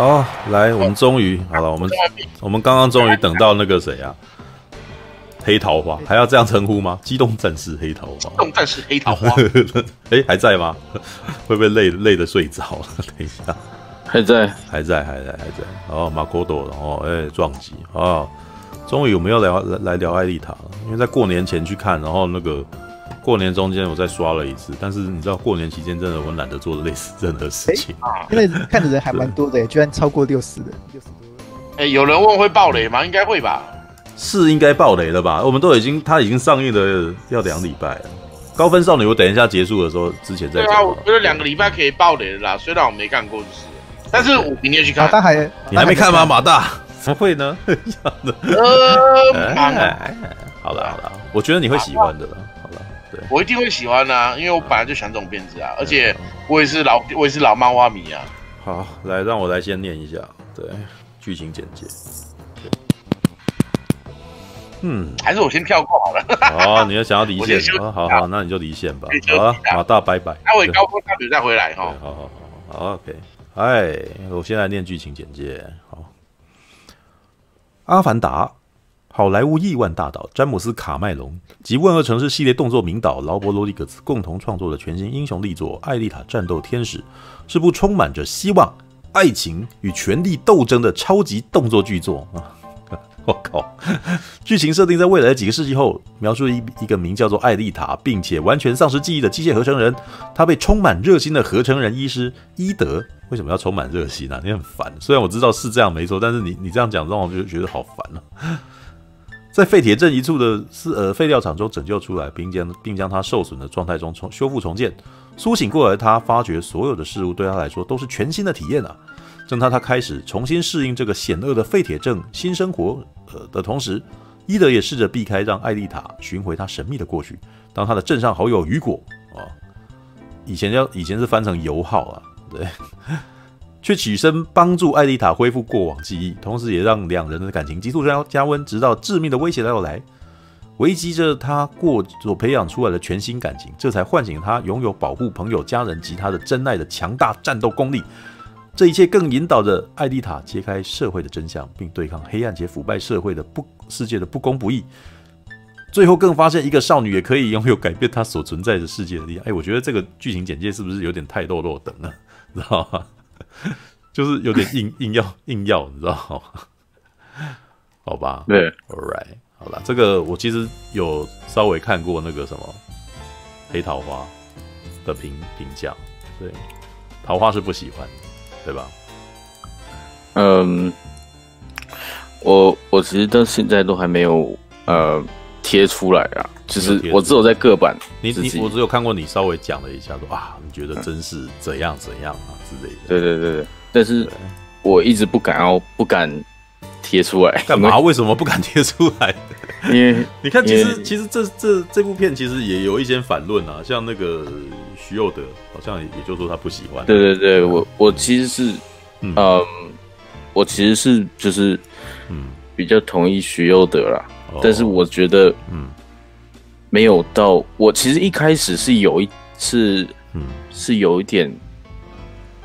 好，来，我们终于好了，我们我们刚刚终于等到那个谁啊？黑桃花还要这样称呼吗？机动战士黑桃花，机动战士黑桃花，哎、欸，还在吗？会不会累累的睡着了？等一下，还在，还在，还在，还在。哦，马可多，然后哎，撞击啊！终于我们要聊来来聊艾丽塔了，因为在过年前去看，然后那个过年中间我再刷了一次，但是你知道过年期间真的我懒得做类似任何事情，欸、因为看的人还蛮多的，居然超过六十人，六十多人。哎、欸，有人问会爆雷吗？应该会吧。是应该爆雷了吧？我们都已经，它已经上映了要两礼拜了。高分少女，我等一下结束的时候之前再讲。对啊，我觉得两个礼拜可以爆雷了啦。虽然我没看过，就是，但是我明天去看。马大还，你还没看吗？马大怎么会呢？呃，好了好了，我觉得你会喜欢的了。我一定会喜欢的啊，因为我本来就喜欢这种片子啊，而且我也是老我也是老漫画迷啊。好，来让我来先念一下，对，剧情简介。嗯，还是我先跳过好了。好，你要想要离线，好好好，那你就离线吧。好啊，马大拜拜。待会高峰大嘴再回来哈。好好好，好，OK。哎，我先来念剧情简介。好，《阿凡达》好莱坞亿万大导詹姆斯·卡麦隆及万恶城市系列动作名导劳勃·罗里格斯共同创作的全新英雄力作《艾丽塔：战斗天使》，是部充满着希望、爱情与权力斗争的超级动作巨作啊。我靠！剧情设定在未来的几个世纪后，描述一一个名叫做艾丽塔，并且完全丧失记忆的机械合成人。他被充满热心的合成人医师伊德，为什么要充满热心啊？你很烦。虽然我知道是这样没错，但是你你这样讲让我就觉得好烦啊。在废铁镇一处的是呃废料厂中拯救出来，并将并将他受损的状态中重修复重建。苏醒过来，他发觉所有的事物对他来说都是全新的体验啊。正当他开始重新适应这个险恶的废铁镇新生活呃的同时，伊德也试着避开让艾丽塔寻回他神秘的过去。当他的镇上好友雨果啊，以前叫以前是翻成油耗啊，对，却起身帮助艾丽塔恢复过往记忆，同时也让两人的感情急速加加温，直到致命的威胁到来，危及着他过所培养出来的全新感情，这才唤醒他拥有保护朋友、家人及他的真爱的强大战斗功力。这一切更引导着艾丽塔揭开社会的真相，并对抗黑暗且腐败社会的不世界的不公不义。最后更发现一个少女也可以拥有改变她所存在的世界的力量。哎，我觉得这个剧情简介是不是有点太落落等了？知道吗？就是有点硬硬要硬要，你知道吗？好吧，对，All right，好了，这个我其实有稍微看过那个什么黑桃花的评评价，对，桃花是不喜欢。对吧？嗯，我我其实到现在都还没有呃贴出来啊，就是我只有在各版，你你我只有看过你稍微讲了一下说，说啊，你觉得真是怎样怎样啊之类的。对对对对，但是我一直不敢要不敢贴出来，干嘛？为什么不敢贴出来？因为 你看，其实其实这这这部片其实也有一些反论啊，像那个徐佑德好像也就说他不喜欢。对对对，我我其实是，嗯，嗯，我其实是就是，嗯，比较同意徐佑德啦，嗯，但是我觉得，嗯，没有到我其实一开始是有一次，嗯，是有一点，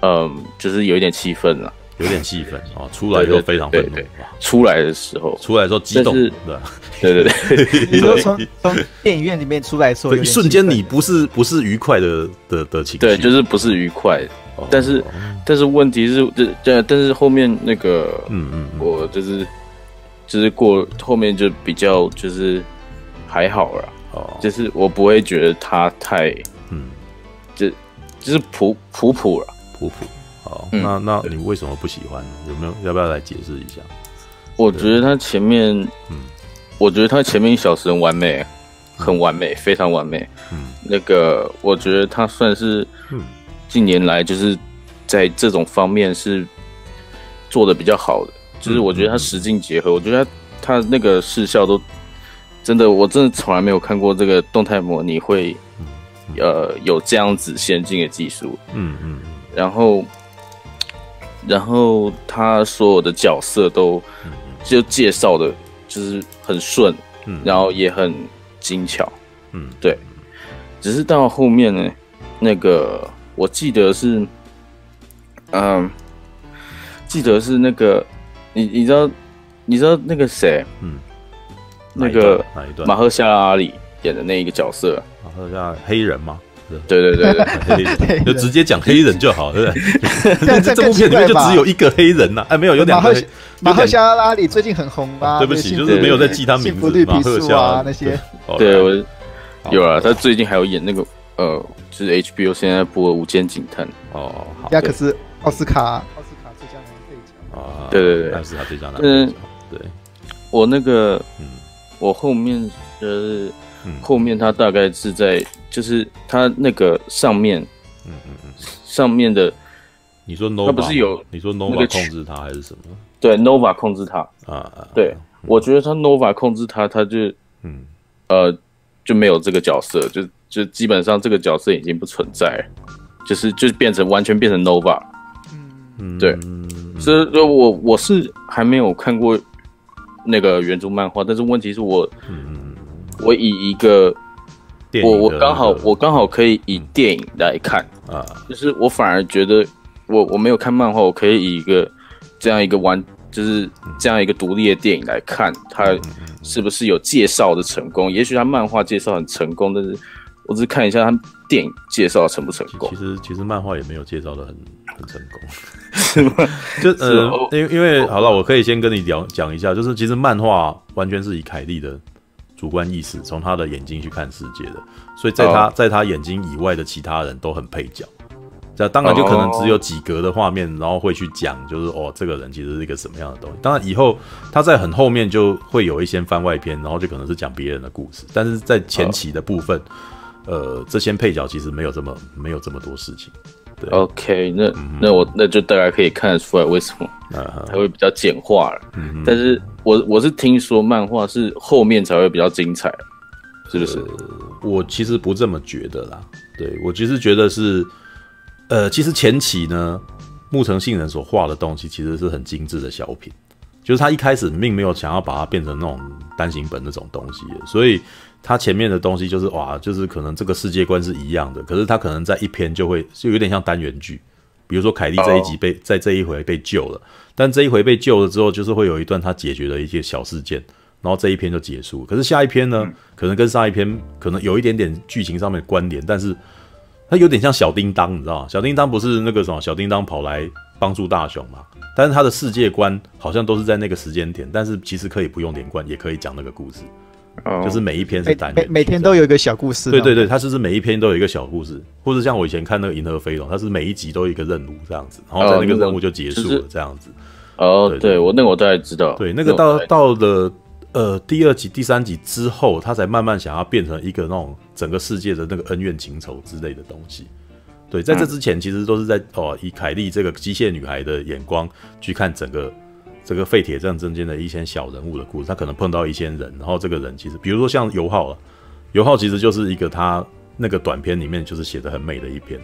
嗯，就是有一点气愤了。有点气愤啊！出来就非常愤怒。出来的时候，出来的时候激动，对对对对。你说从从电影院里面出来的时候，一瞬间你不是不是愉快的的的情绪，对，就是不是愉快。但是但是问题是，这这但是后面那个，嗯嗯，我就是就是过后面就比较就是还好了，哦，就是我不会觉得他太，嗯，就就是普普普了，普普。好，那那你为什么不喜欢？有没有要不要来解释一下？我觉得他前面，嗯，我觉得他前面一小时很完美，很完美，非常完美。嗯，那个我觉得他算是，嗯，近年来就是在这种方面是做的比较好的。就是我觉得他实境结合，我觉得他他那个视效都真的，我真的从来没有看过这个动态模拟会，呃，有这样子先进的技术。嗯嗯，然后。然后他所有的角色都就介绍的，就是很顺，嗯，然后也很精巧，嗯，对。只是到后面呢，那个我记得是，嗯，记得是那个，你你知道你知道那个谁？嗯，那个哪一段？马赫夏拉阿里演的那一个角色，马赫夏黑人吗？对对对对，黑人 就直接讲黑人就好，对不对？这这部片里面就只有一个黑人呐，哎，没有，有两个。马赫夏拉里最近很红吧？对不起，就是没有在记他名字。马赫夏那些，对我有啊，他最近还有演那个呃，就是 HBO 现在播的《无间警探》哦，好，呀，可是奥斯卡奥斯卡最佳男配角啊，对对对，那是他最佳男配角。对，我那个，嗯，我后面就是后面他大概是在。就是它那个上面，嗯嗯嗯，上面的，你说 Nova，它不是有？你说 Nova 控制它还是什么？对，Nova 控制它啊啊！对，我觉得它 Nova 控制它，它就嗯呃就没有这个角色，就就基本上这个角色已经不存在，就是就变成完全变成 Nova。嗯，对，所以我我是还没有看过那个原著漫画，但是问题是我，嗯我以一个。我我刚好我刚好可以以电影来看啊，就是我反而觉得我我没有看漫画，我可以以一个这样一个完就是这样一个独立的电影来看，它是不是有介绍的成功？也许他漫画介绍很成功，但是我只是看一下他电影介绍成不成功。其实其实漫画也没有介绍的很很成功，是吗？就呃，因为因为好了，我可以先跟你聊讲一下，就是其实漫画完全是以凯莉的。主观意识，从他的眼睛去看世界的，所以在他、oh. 在他眼睛以外的其他人都很配角，这当然就可能只有几格的画面，然后会去讲，就是哦，这个人其实是一个什么样的东西。当然以后他在很后面就会有一些番外篇，然后就可能是讲别人的故事，但是在前期的部分，oh. 呃，这些配角其实没有这么没有这么多事情。对，OK，那、嗯、那我那就大概可以看得出来为什么它会比较简化了。嗯、但是我我是听说漫画是后面才会比较精彩，是不是？呃、我其实不这么觉得啦。对，我其实觉得是，呃，其实前期呢，木城信人所画的东西其实是很精致的小品，就是他一开始并没有想要把它变成那种单行本那种东西，所以。他前面的东西就是哇，就是可能这个世界观是一样的，可是他可能在一篇就会就有点像单元剧，比如说凯莉这一集被、oh. 在这一回被救了，但这一回被救了之后，就是会有一段他解决的一些小事件，然后这一篇就结束。可是下一篇呢，可能跟上一篇可能有一点点剧情上面的关联，但是它有点像小叮当，你知道吗？小叮当不是那个什么小叮当跑来帮助大雄嘛？但是他的世界观好像都是在那个时间点，但是其实可以不用连贯，也可以讲那个故事。就是每一篇是单，每每天都有一个小故事。对对对，它就是每一篇都有一个小故事，或者像我以前看那个《银河飞龙》，它是每一集都有一个任务这样子，然后在那个任务就结束了这样子。哦，对，对我那个我大概知道。对，那个到到了呃第二集、第三集之后，他才慢慢想要变成一个那种整个世界的那个恩怨情仇之类的东西。对，在这之前其实都是在哦以凯莉这个机械女孩的眼光去看整个。这个废铁站中间的一些小人物的故事，他可能碰到一些人，然后这个人其实，比如说像尤浩了，尤浩其实就是一个他那个短片里面就是写的很美的一篇，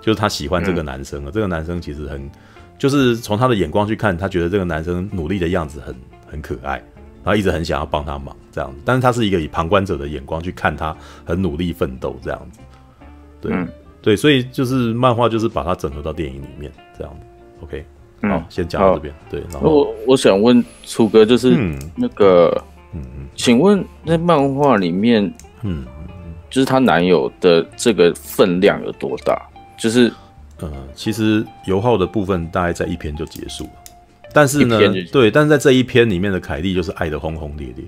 就是他喜欢这个男生啊，嗯、这个男生其实很，就是从他的眼光去看，他觉得这个男生努力的样子很很可爱，然后一直很想要帮他忙这样子，但是他是一个以旁观者的眼光去看他很努力奋斗这样子，对、嗯、对，所以就是漫画就是把它整合到电影里面这样子，OK。好，嗯、先讲到这边。对，然后我我想问楚哥，就是那个，嗯嗯，请问在漫画里面，嗯，就是她男友的这个分量有多大？就是，呃，其实油耗的部分大概在一篇就结束了，但是呢，对，但是在这一篇里面的凯莉就是爱得轰轰烈烈，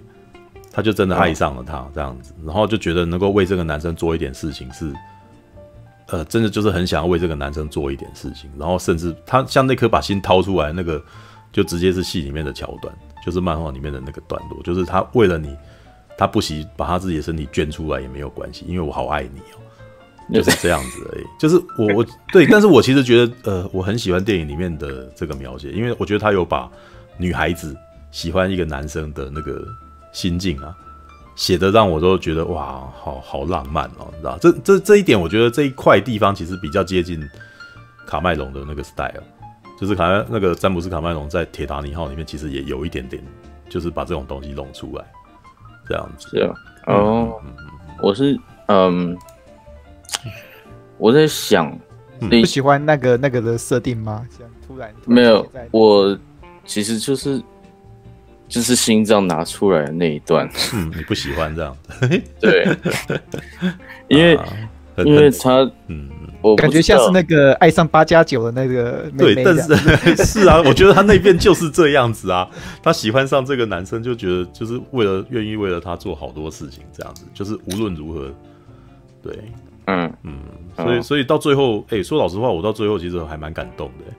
她就真的爱上了他这样子，然后就觉得能够为这个男生做一点事情是。呃，真的就是很想要为这个男生做一点事情，然后甚至他像那颗把心掏出来，那个就直接是戏里面的桥段，就是漫画里面的那个段落，就是他为了你，他不惜把他自己的身体捐出来也没有关系，因为我好爱你哦，就是这样子而已。就是我我对，但是我其实觉得，呃，我很喜欢电影里面的这个描写，因为我觉得他有把女孩子喜欢一个男生的那个心境啊。写的让我都觉得哇，好好浪漫哦，你知道这这这一点，我觉得这一块地方其实比较接近卡麦隆的那个 style，就是卡那个詹姆斯卡麦隆在《铁达尼号》里面其实也有一点点，就是把这种东西弄出来，这样子。是啊，哦，嗯、我是嗯，我在想，你不喜欢那个那个的设定吗？没有，我其实就是就是心脏拿出来的那一段，嗯，你不喜欢这样？对，因为、啊、因为他嗯。我感觉像是那个爱上八加九的那个妹妹，对，但是 是啊，我觉得他那边就是这样子啊，他喜欢上这个男生，就觉得就是为了愿意为了他做好多事情，这样子，就是无论如何，对，嗯。嗯，所以所以到最后，哎、欸，说老实话，我到最后其实还蛮感动的。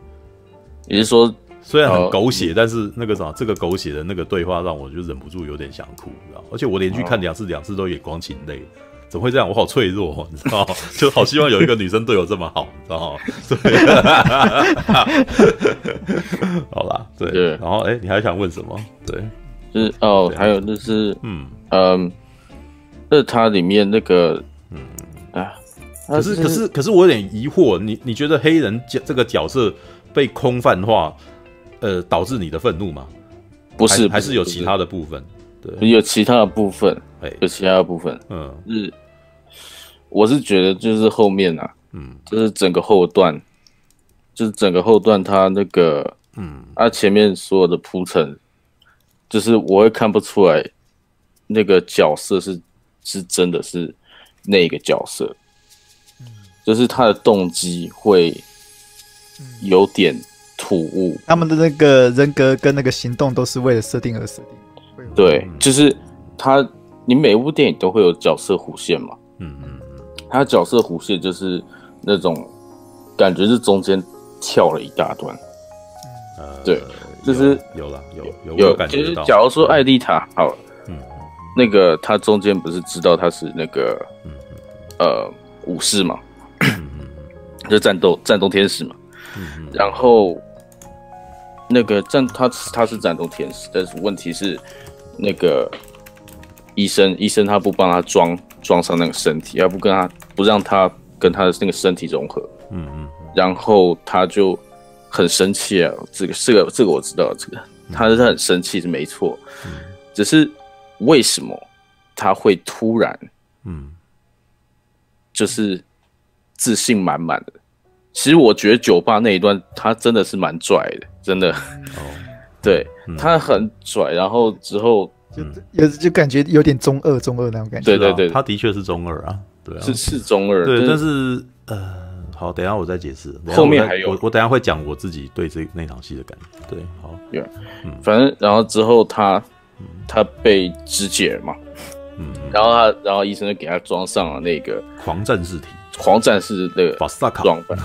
也是说，虽然很狗血，但是那个啥，这个狗血的那个对话让我就忍不住有点想哭，知道？而且我连续看两次，两次都眼光噙泪。怎么会这样？我好脆弱，你知道？就好希望有一个女生对我这么好，你知道吗？对，好啦，对。对然后，哎、欸，你还想问什么？对，就是哦，还有就是，嗯嗯，那它里面那个，嗯啊，可是可是可是我有点疑惑，你你觉得黑人角这个角色被空泛化，呃，导致你的愤怒吗？不是，还是有其他的部分？对，有其他的部分，哎，有其他的部分，嗯，是。我是觉得就是后面啊，嗯，就是整个后段，就是整个后段，他那个，嗯，他前面所有的铺陈，就是我会看不出来那个角色是是真的是那个角色，嗯，就是他的动机会有点突兀，他们的那个人格跟那个行动都是为了设定而设定，对，就是他，你每部电影都会有角色弧线嘛，嗯嗯嗯。他角色弧线就是那种感觉是中间跳了一大段，嗯，对，就是有了有有有感觉到。就是假如说艾丽塔好了，嗯，那个他中间不是知道他是那个，嗯呃武士嘛，嗯。就战斗战斗天使嘛，嗯然后那个战他他是战斗天使，但是问题是那个医生医生他不帮他装。装上那个身体，要不跟他不让他跟他的那个身体融合，嗯嗯，然后他就很生气啊。这个这个这个我知道，这个他是很生气是没错，嗯，只是为什么他会突然，嗯，就是自信满满的？其实我觉得酒吧那一段他真的是蛮拽的，真的，哦，对，他很拽，然后之后。就有就感觉有点中二，中二那种感觉。对对对，他的确是中二啊，对啊，是是中二。对，但是呃，好，等一下我再解释。后面还有，我我等一下会讲我自己对这那场戏的感觉。对，好，对，嗯，反正然后之后他他被肢解了嘛，嗯，然后他然后医生就给他装上了那个狂战士体，狂战士那个巴萨卡装扮，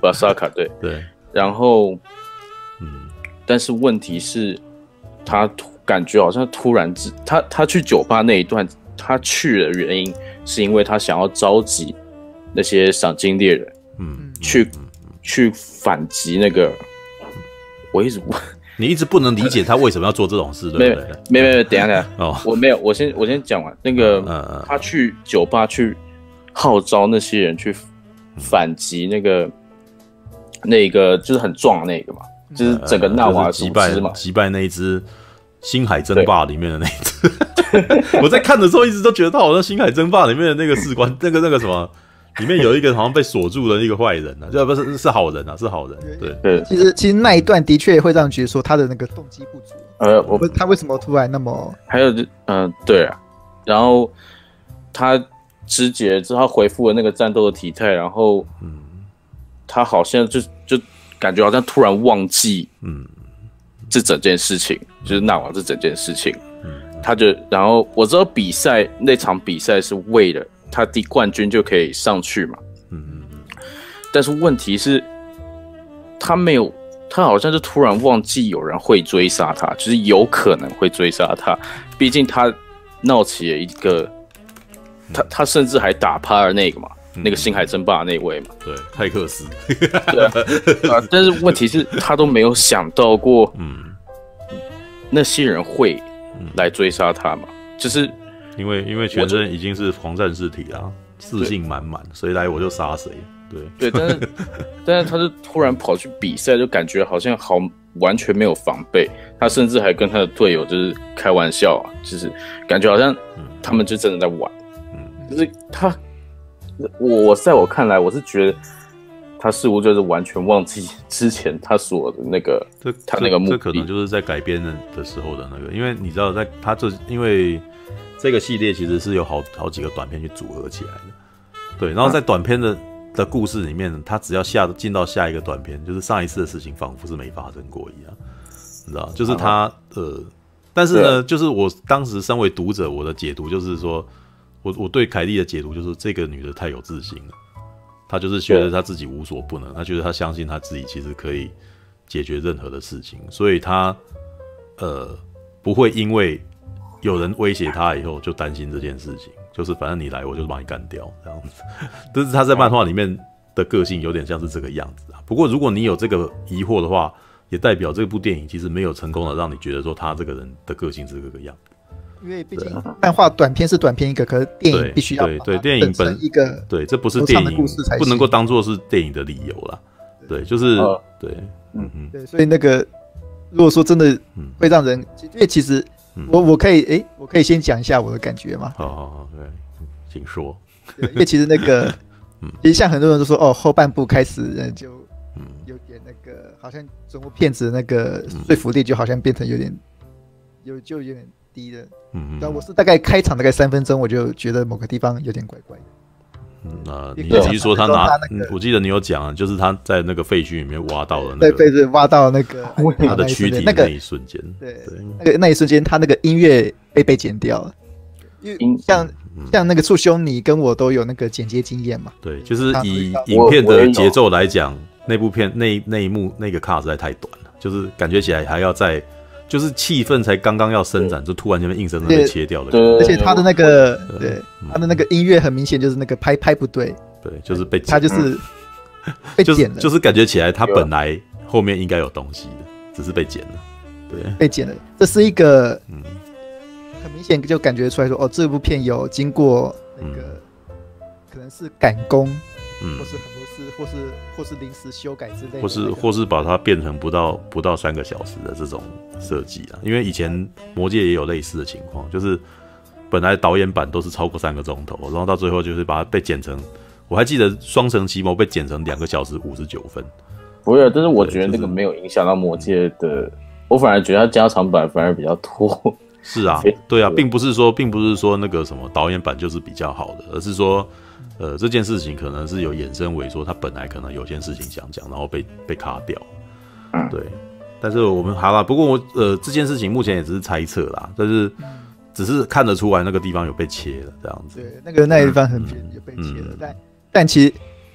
巴萨卡对。对，然后嗯，但是问题是，他。感觉好像突然之，他他去酒吧那一段，他去的原因是因为他想要召集那些赏金猎人，嗯，去去反击那个。我一直不，你一直不能理解他为什么要做这种事，对不对？没没没，等下等下。哦，我没有，我先我先讲完。那个，他去酒吧去号召那些人去反击那个那个就是很壮的那个嘛，就是整个纳瓦击败嘛，击败那一只。星海争霸里面的那一只，我在看的时候一直都觉得他好像星海争霸里面的那个士官，那个那个什么，里面有一个好像被锁住的那个坏人啊，就 不是是好人啊，是好人。对对，其实其实那一段的确会让人觉得说他的那个动机不足。呃，我他为什么突然那么？还有就嗯、呃，对啊，然后他肢解之后他恢复了那个战斗的体态，然后嗯，他好像就就感觉好像突然忘记嗯。这整件事情就是纳瓦这整件事情，嗯，他就然后我知道比赛那场比赛是为了他第冠军就可以上去嘛，嗯嗯嗯，但是问题是，他没有，他好像就突然忘记有人会追杀他，就是有可能会追杀他，毕竟他闹起了一个，他他甚至还打趴了那个嘛。那个星海争霸那位嘛，对，泰克斯，对啊，啊，但是问题是，他都没有想到过，嗯，那些人会来追杀他嘛？就是因为因为全身已经是狂战士体啊，自信满满，谁来我就杀谁，对。对，但是 但是他就突然跑去比赛，就感觉好像好完全没有防备，他甚至还跟他的队友就是开玩笑啊，就是感觉好像他们就真的在玩，嗯，就是他。我我在我看来，我是觉得他似乎就是完全忘记之前他所的那个，这他那个目的，这可能就是在改编的的时候的那个，因为你知道，在他这因为这个系列其实是有好好几个短片去组合起来的，对，然后在短片的、嗯、的故事里面，他只要下进到下一个短片，就是上一次的事情仿佛是没发生过一样，你知道，就是他、嗯、呃，但是呢，就是我当时身为读者，我的解读就是说，我我对凯莉的解读就是这个女的太有自信了。她就是觉得她自己无所不能，她觉得她相信她自己其实可以解决任何的事情，所以她呃不会因为有人威胁她以后就担心这件事情，就是反正你来我就把你干掉这样子。但是她在漫画里面的个性有点像是这个样子啊。不过如果你有这个疑惑的话，也代表这部电影其实没有成功的让你觉得说她这个人的个性是这个样子。因为毕竟漫画短片是短片一个，可是电影必须要对对，电影本一个对，这不是电影故事才不能够当做是电影的理由啦。对，就是对，嗯。嗯，对，所以那个如果说真的会让人，因为其实我我可以哎，我可以先讲一下我的感觉嘛。好好好，对，请说。因为其实那个，其实像很多人都说哦，后半部开始就有点那个，好像整部片子那个说服力就好像变成有点有就有点。低的，嗯，但我是大概开场大概三分钟，我就觉得某个地方有点怪怪的。嗯，那你其实说他拿，我记得你有讲，就是他在那个废墟里面挖到了，对对对，挖到那个 他的躯体那一瞬间，对对，那个那一瞬间，他那个音乐被被剪掉了。因为像像那个促兄，你跟我都有那个剪接经验嘛？对，就是以影片的节奏来讲，那部片那那一幕那个卡实在太短了，就是感觉起来还要再。就是气氛才刚刚要伸展，就突然间被硬生生被切掉了。对，而且他的那个，对，他的那个音乐很明显就是那个拍拍不对。对，就是被他就是 被剪了，就是感觉起来他本来后面应该有东西的，只是被剪了。对，被剪了。这是一个，嗯，很明显就感觉出来说，哦，这部片有经过那个，可能是赶工，嗯，或是很。是，或是或是临时修改之类的，或是或是把它变成不到不到三个小时的这种设计啊，因为以前魔戒也有类似的情况，就是本来导演版都是超过三个钟头，然后到最后就是把它被剪成，我还记得双城奇谋被剪成两个小时五十九分。不是，但是我觉得那个没有影响到魔戒的，就是、我反而觉得它加长版反而比较拖。是 啊，对啊，并不是说并不是说那个什么导演版就是比较好的，而是说。呃，这件事情可能是有衍生为说，他本来可能有件事情想讲，然后被被卡掉。对，但是我们好了，不过我呃，这件事情目前也只是猜测啦，但是只是看得出来那个地方有被切了这样子。对，那个那一地方很也被切了，但但其实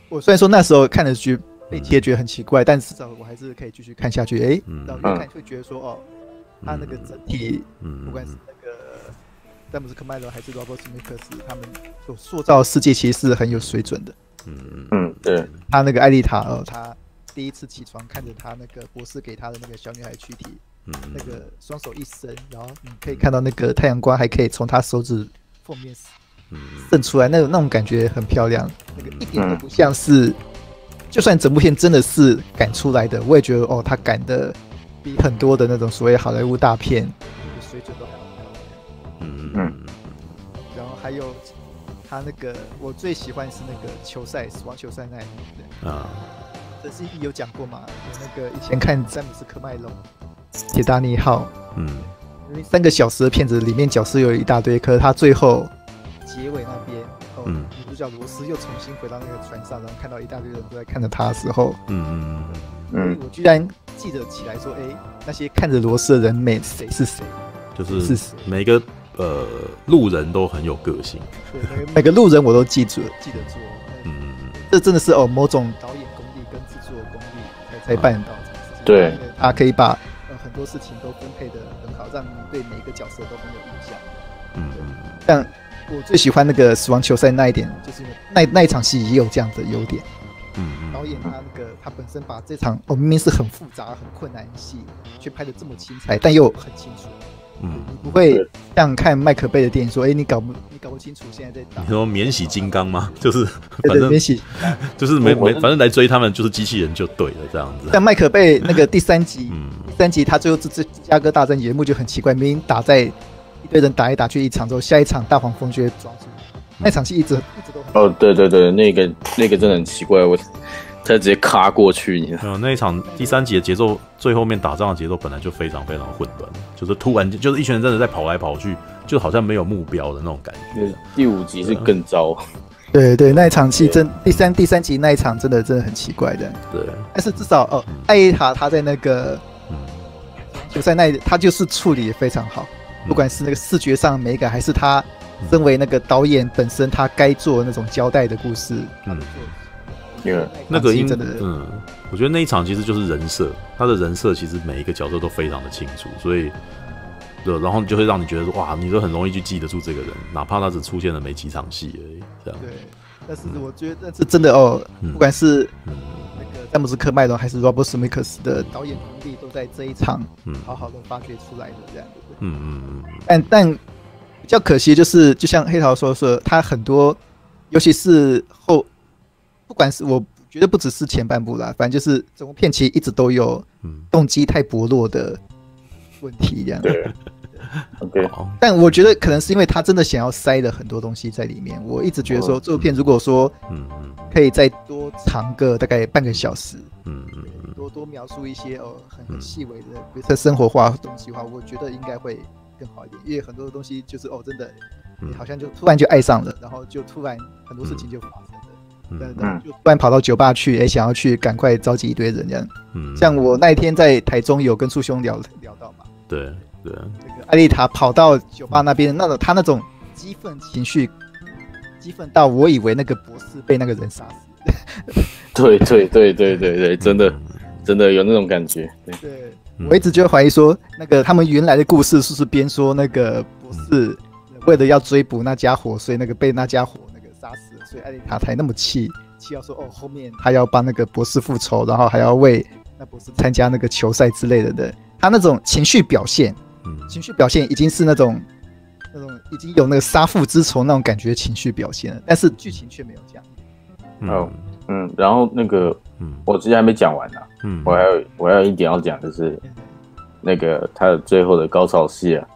我虽然说那时候看的剧被切觉得很奇怪，但至少我还是可以继续看下去。哎，到越看会觉得说，哦，他那个整体，不管是。詹姆斯·科麦伦还是罗伯·史密克斯，他们所塑造的世界其实是很有水准的。嗯嗯，对。他那个艾丽塔，哦，他第一次起床看着他那个博士给他的那个小女孩躯体，嗯，那个双手一伸，然后你可以看到那个太阳光还可以从他手指缝面渗出来，那种那种感觉很漂亮。那个一点都不像是，就算整部片真的是赶出来的，我也觉得哦，他赶的比很多的那种所谓好莱坞大片还有他那个，我最喜欢是那个球赛，死亡球赛那一幕。啊，这是有讲过吗？那个以前看詹姆斯·科麦隆《铁达尼号》，嗯，因为三个小时的片子里面角色有一大堆，可是他最后结尾那边，哦，女主角罗斯又重新回到那个船上，然后看到一大堆人都在看着他的时候，嗯嗯嗯，我居然记得起来说，哎，那些看着罗斯的人，每谁是谁？就是每个。呃，路人都很有个性，每个路人我都记住，记得住。嗯嗯嗯，这真的是哦，某种导演功力跟制作功力才才办得到。对，他可以把呃很多事情都分配的很好，让你对每一个角色都很有印象。嗯嗯，但我最喜欢那个死亡球赛那一点，就是那那一场戏也有这样的优点。嗯嗯，导演他那个他本身把这场哦明明是很复杂很困难的戏，却拍的这么精彩，但又很清楚。嗯，你不会像看麦克贝的电影说，哎、欸，你搞不你搞不清楚现在在打。你说免洗金刚吗？就是反正免洗，就是没没，反正来追他们就是机器人就对了，这样子。像麦克贝那个第三集，嗯、第三集他最后这这芝加哥大战节目就很奇怪，明明打在一堆人打来打去一场之后，下一场大黄蜂就会抓住。嗯、那场戏一直一直都很。哦，对对对，那个那个真的很奇怪，我。他直接卡过去，你知道？那一场第三集的节奏，最后面打仗的节奏本来就非常非常混乱，就是突然就是一群人真的在跑来跑去，就好像没有目标的那种感觉。第五集是更糟。对对，那一场戏真第三第三集那一场真的真的很奇怪的。对，但是至少哦，艾丽塔她在那个，就在那他就是处理的非常好，不管是那个视觉上美感，还是他身为那个导演本身他该做的那种交代的故事，嗯，因为那个真的，嗯，我觉得那一场其实就是人设，他的人设其实每一个角色都非常的清楚，所以。对，然后就会让你觉得说，哇，你都很容易去记得住这个人，哪怕他只出现了没几场戏而已，这样。对，但是我觉得这真的哦，不管是那个詹姆斯·科麦隆还是 Robert Zemeckis 的导演功力，都在这一场好好的发掘出来的这样。嗯嗯嗯。但但比较可惜就是，就像黑桃说说，他很多，尤其是后，不管是我觉得不只是前半部啦，反正就是整部片其实一直都有动机太薄弱的。问题这样。对，OK，但我觉得可能是因为他真的想要塞了很多东西在里面。我一直觉得说这部片如果说，嗯嗯，可以再多长个大概半个小时，嗯嗯，多多描述一些哦很很细微的，比如说生活化东西的话，我觉得应该会更好一点。因为很多的东西就是哦真的，你好像就突然就爱上了，然后就突然很多事情就发生就突然跑到酒吧去，哎，想要去赶快召集一堆人这样。嗯，像我那一天在台中有跟树兄聊聊到嘛。对对，那个艾丽塔跑到酒吧那边，那种他那种激愤情绪，激愤到我以为那个博士被那个人杀死。对对对对对对，真的真的有那种感觉。对，对我一直就怀疑说，那个他们原来的故事是不是编说那个博士为了要追捕那家伙，所以那个被那家伙所以艾丽塔才那么气，气到说哦，后面他要帮那个博士复仇，然后还要为那博士参加那个球赛之类的的。他那种情绪表现，嗯，情绪表现已经是那种，那种已经有那个杀父之仇那种感觉情绪表现了，但是剧情却没有这样。嗯。嗯，然后那个，嗯，我之前还没讲完呢，嗯，我还有我还有一点要讲，就是那个他的最后的高潮戏啊，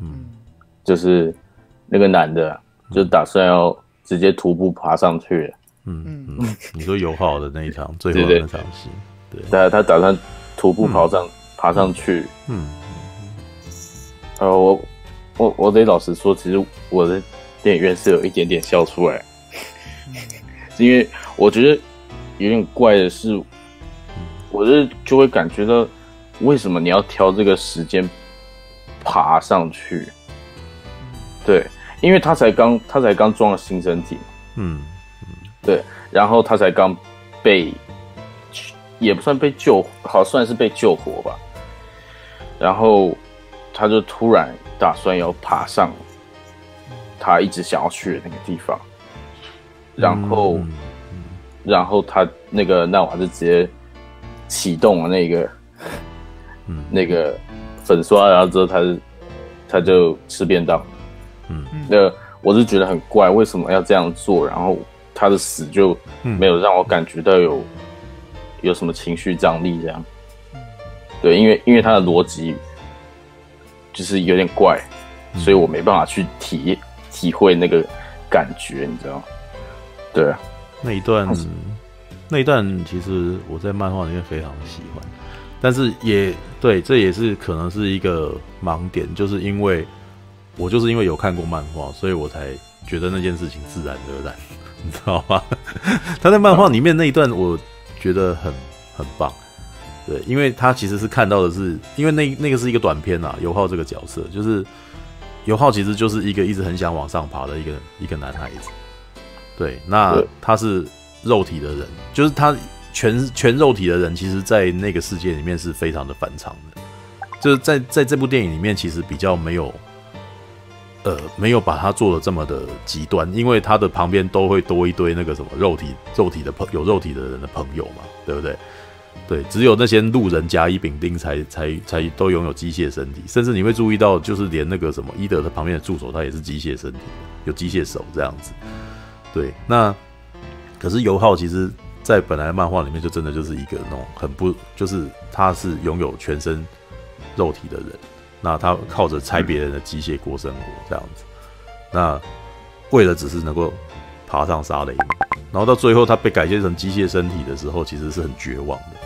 嗯，就是那个男的就打算要直接徒步爬上去，嗯。嗯，你说油耗的那一场最后的那场戏，对，他他打算徒步爬上。爬上去，嗯，呃，我我我得老实说，其实我的电影院是有一点点笑出来，因为我觉得有点怪的是，我是就会感觉到为什么你要挑这个时间爬上去？对，因为他才刚他才刚装了新身体，嗯嗯，对，然后他才刚被也不算被救，好算是被救活吧。然后，他就突然打算要爬上他一直想要去的那个地方，然后，然后他那个奈瓦就直接启动了那个，那个粉刷，然后之后他就他就吃便当，嗯，那我是觉得很怪，为什么要这样做？然后他的死就没有让我感觉到有有什么情绪张力这样。对，因为因为他的逻辑就是有点怪，嗯、所以我没办法去体体会那个感觉，你知道吗？对啊，那一段那一段其实我在漫画里面非常的喜欢，但是也对，这也是可能是一个盲点，就是因为我就是因为有看过漫画，所以我才觉得那件事情自然而然，你知道吗？他在漫画里面那一段，我觉得很很棒。对，因为他其实是看到的是，因为那那个是一个短片啊，油耗这个角色就是油耗，其实就是一个一直很想往上爬的一个一个男孩子。对，那他是肉体的人，就是他全全肉体的人，其实，在那个世界里面是非常的反常的。就是在在这部电影里面，其实比较没有，呃，没有把他做的这么的极端，因为他的旁边都会多一堆那个什么肉体肉体的朋有肉体的人的朋友嘛，对不对？对，只有那些路人甲乙丙丁才才才都拥有机械身体，甚至你会注意到，就是连那个什么伊德的旁边的助手，他也是机械身体，有机械手这样子。对，那可是油耗其实，在本来漫画里面就真的就是一个那种很不，就是他是拥有全身肉体的人，那他靠着拆别人的机械过生活这样子。那为了只是能够爬上沙雷，然后到最后他被改建成机械身体的时候，其实是很绝望的。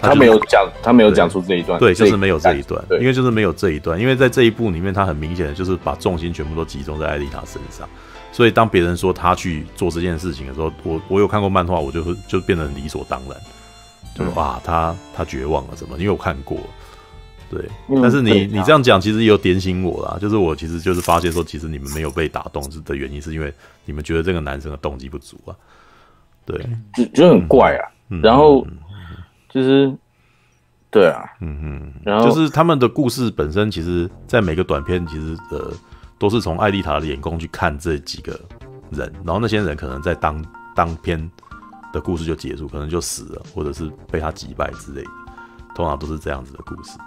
他，他没有讲，他没有讲出这一段，对，就是没有这一段，对，因为就是没有这一段，因为在这一部里面，他很明显的就是把重心全部都集中在艾丽塔身上，所以当别人说他去做这件事情的时候，我我有看过漫画，我就会就变得很理所当然，就是哇，他他绝望了什么？因为我看过，对，但是你你这样讲，其实也有点醒我啦，就是我其实就是发现说，其实你们没有被打动的原因，是因为你们觉得这个男生的动机不足啊，对，就就很怪啊，然后。就是，对啊，嗯嗯，然后就是他们的故事本身，其实，在每个短片，其实呃，都是从艾丽塔的眼光去看这几个人，然后那些人可能在当当片的故事就结束，可能就死了，或者是被他击败之类的，通常都是这样子的故事。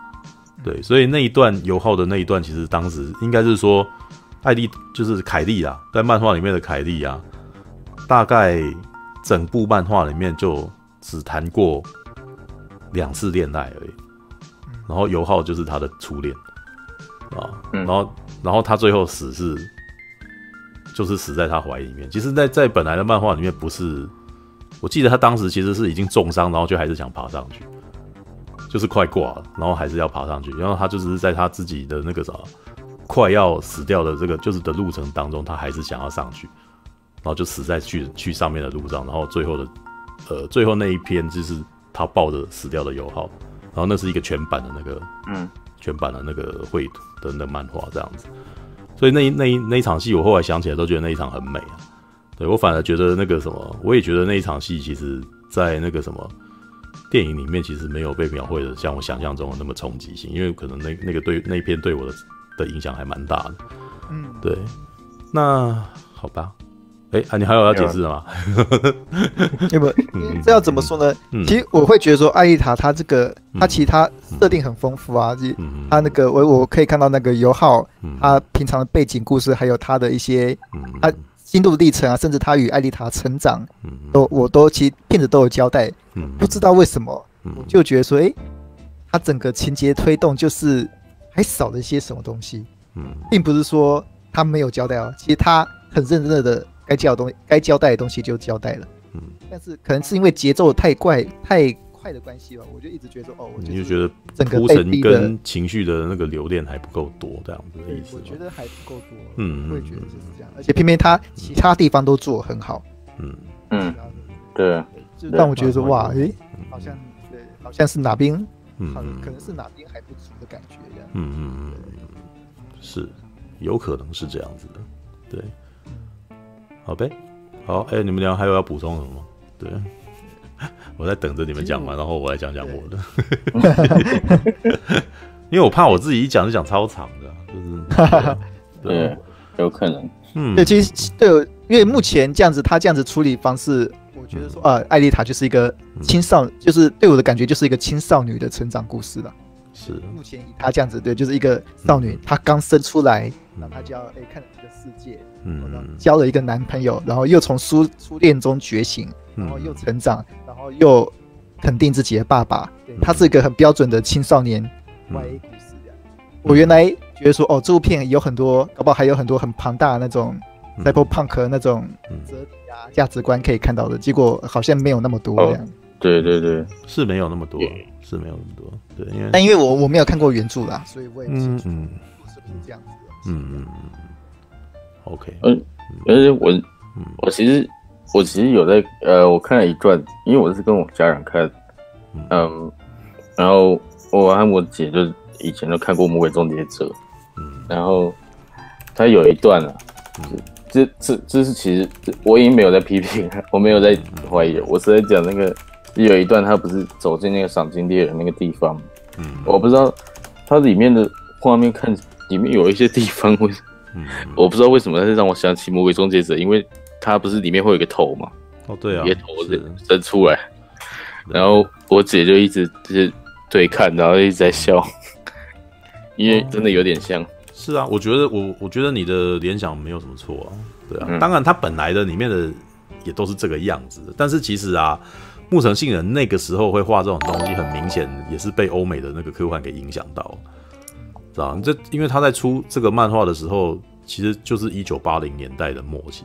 对，所以那一段油耗的那一段，其实当时应该是说，艾丽就是凯莉啊，在漫画里面的凯莉啊，大概整部漫画里面就只谈过。两次恋爱而已，然后油耗就是他的初恋啊，然后然后他最后死是就是死在他怀里面。其实在，在在本来的漫画里面，不是，我记得他当时其实是已经重伤，然后就还是想爬上去，就是快挂了，然后还是要爬上去。然后他就只是在他自己的那个啥快要死掉的这个就是的路程当中，他还是想要上去，然后就死在去去上面的路上。然后最后的呃最后那一篇就是。他抱着死掉的油耗，然后那是一个全版的那个，嗯，全版的那个绘图的那漫画这样子，所以那一那一那一场戏，我后来想起来都觉得那一场很美啊。对，我反而觉得那个什么，我也觉得那一场戏，其实在那个什么电影里面，其实没有被描绘的像我想象中的那么冲击性，因为可能那那个对那一篇对我的的影响还蛮大的。嗯，对，那好吧。哎、欸，啊，你还有要解释的吗？要不，这要怎么说呢？嗯、其实我会觉得说，艾丽塔她这个，她其实她设定很丰富啊。嗯、她那个，我我可以看到那个油耗，她平常的背景故事，还有她的一些，她心路历程啊，甚至他与艾丽塔成长，都我都其实片子都有交代。不知道为什么，我就觉得说，哎、欸，她整个情节推动就是还少了一些什么东西。并不是说他没有交代哦，其实他很认真的。该交的东西，该交代的东西就交代了。嗯，但是可能是因为节奏太怪、太快的关系吧，我就一直觉得说，哦，我就，你就觉得整个铺陈跟情绪的那个留恋还不够多，这样子的意思。我觉得还不够多。嗯，我也觉得就是这样。而且偏偏他其他地方都做很好。嗯嗯，对，就让我觉得说，哇，诶，好像对，好像是哪边，嗯，可能是哪边还不足的感觉这样。嗯嗯嗯，是，有可能是这样子的，对。好呗，好，哎、欸，你们俩还有要补充什么吗？对，我在等着你们讲完，然后我来讲讲我的。因为我怕我自己一讲就讲超长的，就是 对，有可能。嗯，对，其实对，因为目前这样子，他这样子处理方式，我觉得说，啊，艾丽塔就是一个青少，嗯、就是对我的感觉就是一个青少女的成长故事了。是，目前以他这样子，对，就是一个少女，她刚生出来，然后她就要哎看这个世界。嗯，交了一个男朋友，然后又从初初恋中觉醒，然后又成长，然后又肯定自己的爸爸。他是一个很标准的青少年 YA 故事。我原来觉得说，哦，这部片有很多，搞不好还有很多很庞大的那种 cyberpunk 那种哲理啊、价值观可以看到的。结果好像没有那么多这样。对对对，是没有那么多，是没有那么多。对，因为但因为我我没有看过原著啦，所以我也不清楚是不是这样子。嗯嗯。OK，嗯，而且我，我其实，我其实有在，呃，我看了一段，因为我是跟我家人看，嗯，然后我和我姐就以前就看过《魔鬼终结者》，嗯，然后他有一段啊，这这这是其实我已经没有在批评，我没有在怀疑，我是在讲那个有一段他不是走进那个赏金猎人那个地方，嗯，我不知道它里面的画面看里面有一些地方会。嗯，我不知道为什么，但是让我想起《魔鬼终结者》，因为它不是里面会有一个头吗？哦，对啊，一个头伸出来，然后我姐就一直就是对看，然后一直在笑，因为真的有点像。是啊，我觉得我我觉得你的联想没有什么错啊，对啊，当然它本来的里面的也都是这个样子，但是其实啊，木城信人那个时候会画这种东西，很明显也是被欧美的那个科幻给影响到。知道，这因为他在出这个漫画的时候，其实就是一九八零年代的末期，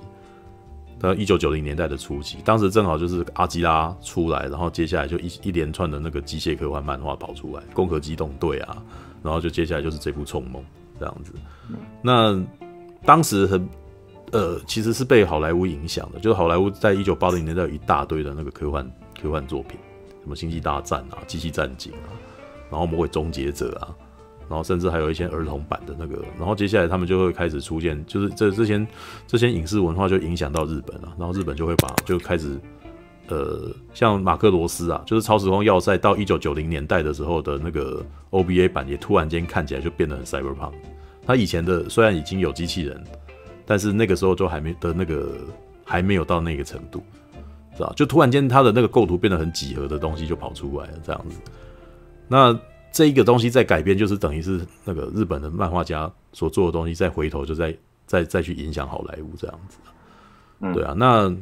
到一九九零年代的初期，当时正好就是阿基拉出来，然后接下来就一一连串的那个机械科幻漫画跑出来，《攻壳机动队》啊，然后就接下来就是这部《銃梦》这样子。那当时很呃，其实是被好莱坞影响的，就是好莱坞在一九八零年代有一大堆的那个科幻科幻作品，什么《星际大战》啊，《机器战警》啊，然后《魔鬼终结者》啊。然后甚至还有一些儿童版的那个，然后接下来他们就会开始出现，就是这这些这些影视文化就影响到日本了，然后日本就会把就开始，呃，像马克罗斯啊，就是超时空要塞到一九九零年代的时候的那个 OBA 版，也突然间看起来就变得很 cyberpunk。他以前的虽然已经有机器人，但是那个时候就还没的那个还没有到那个程度，是吧？就突然间他的那个构图变得很几何的东西就跑出来了，这样子，那。这一个东西在改编，就是等于是那个日本的漫画家所做的东西，再回头就再再再去影响好莱坞这样子，对啊，那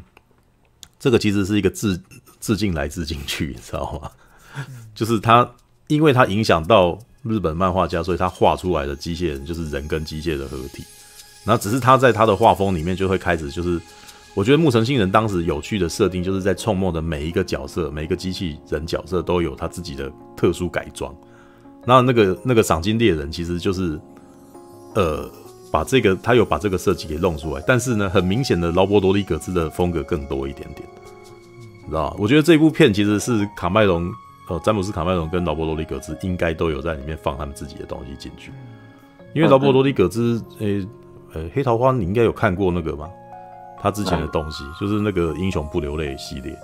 这个其实是一个致致敬来致敬去，你知道吗？就是他，因为他影响到日本漫画家，所以他画出来的机械人就是人跟机械的合体，然后只是他在他的画风里面就会开始，就是我觉得木城信人当时有趣的设定，就是在创梦的每一个角色，每一个机器人角色都有他自己的特殊改装。那那个那个赏金猎人其实就是，呃，把这个他有把这个设计给弄出来，但是呢，很明显的劳勃罗里格兹的风格更多一点点，你知道吗？我觉得这部片其实是卡麦隆，呃，詹姆斯卡麦隆跟劳勃罗里格兹应该都有在里面放他们自己的东西进去，因为劳勃罗里格兹，诶，呃，黑桃花你应该有看过那个吗？他之前的东西就是那个英雄不流泪系列。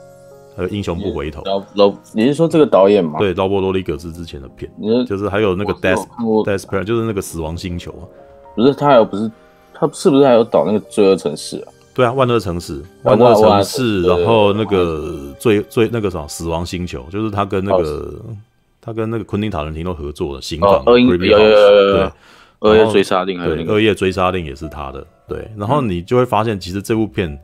还有英雄不回头。老老，你是说这个导演吗？对，劳勃罗里格兹之前的片，就是还有那个 Death Death 就是那个死亡星球啊。不是，他还有不是，他是不是还有导那个罪恶城市啊？对啊，万恶城市，万恶城市，然后那个最最那个什么死亡星球，就是他跟那个他跟那个昆汀塔伦提诺合作的刑房。有有有有有。恶夜追杀令还有那个恶夜追杀令也是他的。对，然后你就会发现，其实这部片。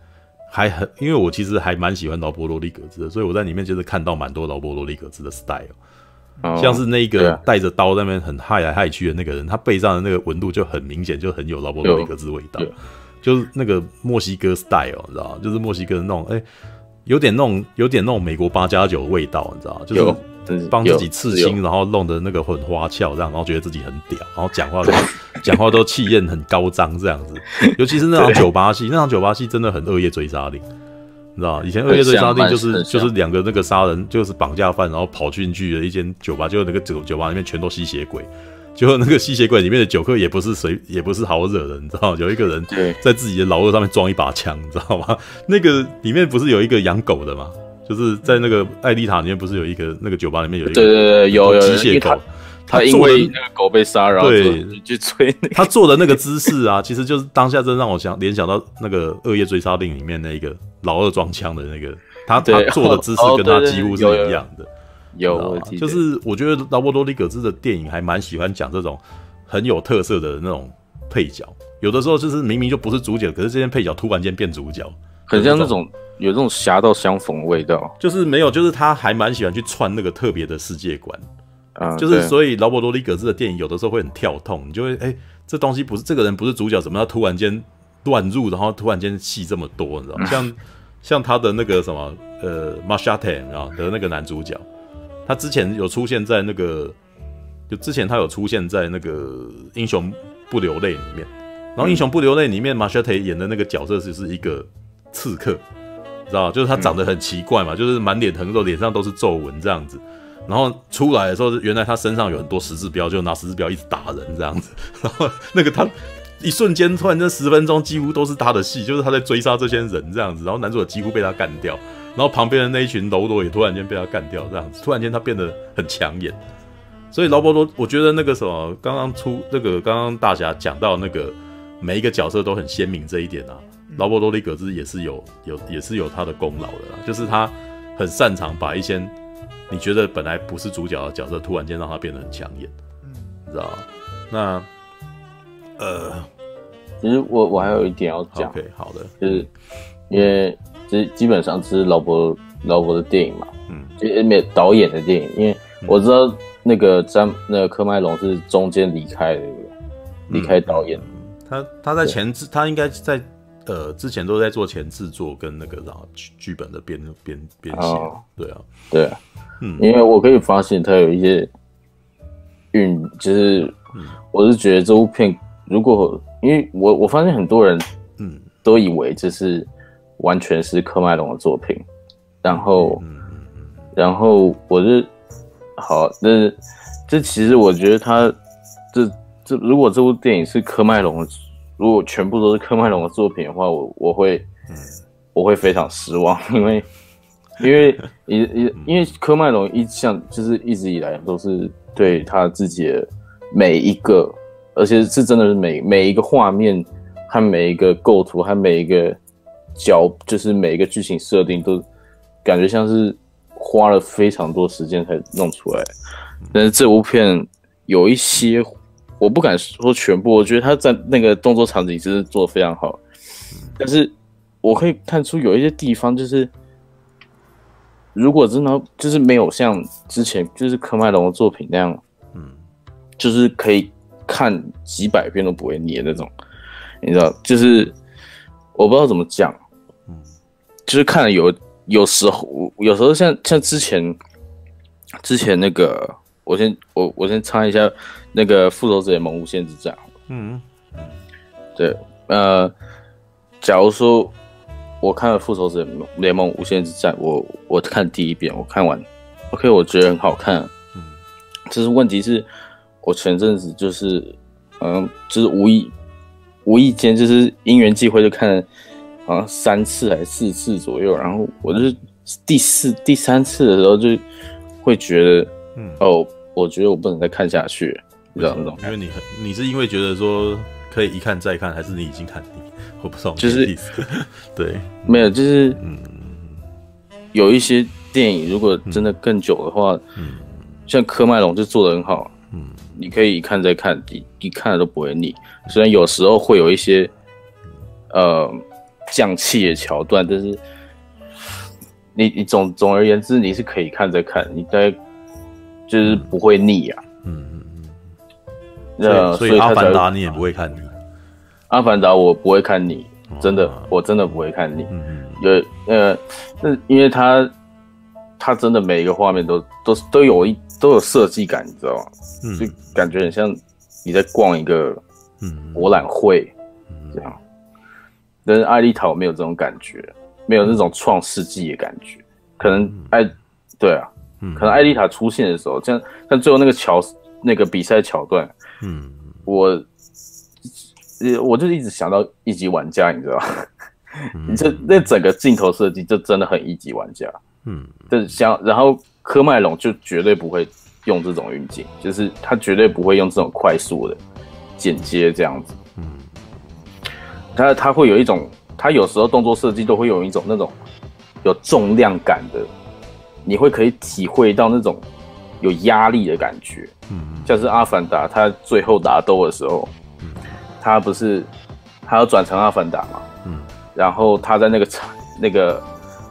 还很，因为我其实还蛮喜欢劳勃罗利格兹的，所以我在里面就是看到蛮多劳勃罗利格兹的 style，、哦、像是那一个带着刀在那边很害来害去的那个人，他背上的那个纹路就很明显，就很有劳勃罗利格兹味道，就是那个墨西哥 style，你知道吗？就是墨西哥的那种，哎、欸，有点那种，有点那种美国八加九的味道，你知道吗？就是。帮自己刺青，然后弄得那个很花俏，这样，然后觉得自己很屌，然后讲话都 讲话都气焰很高涨，这样子。尤其是那场酒吧戏，那场酒吧戏真的很恶业追杀令，你知道吗？以前恶业追杀令就是就是两个那个杀人，就是绑架犯，然后跑进去的一间酒吧，就那个酒酒吧里面全都吸血鬼，就那个吸血鬼里面的酒客也不是谁，也不是好惹的，你知道吗？有一个人在自己的老二上面装一把枪，你知道吗？那个里面不是有一个养狗的吗？就是在那个艾丽塔里面，不是有一个那个酒吧里面有一个对对对有有机械狗，他因为那个狗被杀，然后对去追他做的那个姿势啊，其实就是当下真让我想联想到那个《恶夜追杀令》里面那个老二装枪的那个，他他做的姿势跟他几乎是一样的。有，就是我觉得劳勃罗里格兹的电影还蛮喜欢讲这种很有特色的那种配角，有的时候就是明明就不是主角，可是这些配角突然间变主角，很像那种。有这种侠盗相逢的味道，就是没有，就是他还蛮喜欢去串那个特别的世界观，啊，就是所以劳勃罗里格兹的电影有的时候会很跳痛，你就会哎、欸，这东西不是这个人不是主角，怎么他突然间乱入，然后突然间戏这么多，你知道吗？像像他的那个什么呃，Machete 啊的那个男主角，他之前有出现在那个，就之前他有出现在那个英雄不流泪里面，然后英雄不流泪里面 Machete 演的那个角色就是一个刺客。知道，就是他长得很奇怪嘛，嗯、就是满脸横肉，脸上都是皱纹这样子。然后出来的时候，原来他身上有很多十字标，就拿十字标一直打人这样子。然后那个他一瞬间突然这十分钟几乎都是他的戏，就是他在追杀这些人这样子。然后男主角几乎被他干掉，然后旁边的那一群喽啰也突然间被他干掉这样子。突然间他变得很抢眼。所以劳勃罗，我觉得那个什么，刚刚出那个刚刚大侠讲到那个每一个角色都很鲜明这一点啊。劳勃罗里格兹也是有有也是有他的功劳的啦，就是他很擅长把一些你觉得本来不是主角的角色，突然间让他变得很抢眼，嗯，知道那呃，其实我我还有一点要讲，OK，好的，就是因为基基本上是劳勃劳勃的电影嘛，嗯，就没有导演的电影，因为我知道那个詹那个科麦隆是中间离开的，离开导演，他他在前置，他应该在。呃，之前都在做前制作跟那个然后剧剧本的编编编写，哦对啊，对啊，嗯，因为我可以发现他有一些运，就是，嗯我是觉得这部片如果，因为我我发现很多人嗯都以为这是完全是柯麦龙的作品，然后，嗯然后我是好，那这其实我觉得他这这如果这部电影是柯麦龙的，如果全部都是柯麦龙的作品的话，我我会嗯我会非常失望，因为因为 因因因为柯麦龙一向就是一直以来都是对他自己的每一个，而且是真的是每每一个画面和每一个构图和每一个角，就是每一个剧情设定都感觉像是花了非常多时间才弄出来。但是这部片有一些，我不敢说全部，我觉得他在那个动作场景其实做的非常好，但是我可以看出有一些地方就是。如果真的就是没有像之前就是科麦隆的作品那样，嗯，就是可以看几百遍都不会腻的那种，你知道，就是我不知道怎么讲，嗯，就是看了有有时候有时候像像之前之前那个，我先我我先插一下那个复仇者联盟无限之战，嗯，对，呃，假如说。我看了《复仇者联盟：无限之战》我，我我看第一遍，我看完，OK，我觉得很好看。嗯，就是问题是，我前阵子就是，嗯，就是无意无意间就是因缘际会就看了，好像三次还是四次左右，然后我就是第四第三次的时候就会觉得，嗯，哦，我觉得我不能再看下去，你知道那种？因为你很，你是因为觉得说可以一看再看，还是你已经看腻？我不知道，就是意思，对，没有，就是嗯，有一些电影如果真的更久的话，嗯，像科麦龙就做的很好，嗯，你可以一看再看，一一看了都不会腻。虽然有时候会有一些呃降气的桥段，但是你你总总而言之，你是可以看再看，你大概就是不会腻啊，嗯嗯嗯。那所以阿凡达你也不会看腻。阿凡达我不会看腻，真的，我真的不会看腻。嗯有呃，那因为它它真的每一个画面都都都有一都有设计感，你知道吗？嗯，就感觉很像你在逛一个嗯博览会这样。但是艾丽塔我没有这种感觉，没有那种创世纪的感觉。可能艾对啊，可能艾丽塔出现的时候，像像最后那个桥那个比赛桥段，嗯，我。我就一直想到一级玩家，你知道吗？你 这那整个镜头设计就真的很一级玩家。嗯，但像然后科麦隆就绝对不会用这种运镜，就是他绝对不会用这种快速的剪接这样子。嗯，他他会有一种，他有时候动作设计都会有一种那种有重量感的，你会可以体会到那种有压力的感觉。嗯，像是阿凡达他最后打斗的时候。他不是，他要转成阿凡达嘛？嗯，然后他在那个舱那个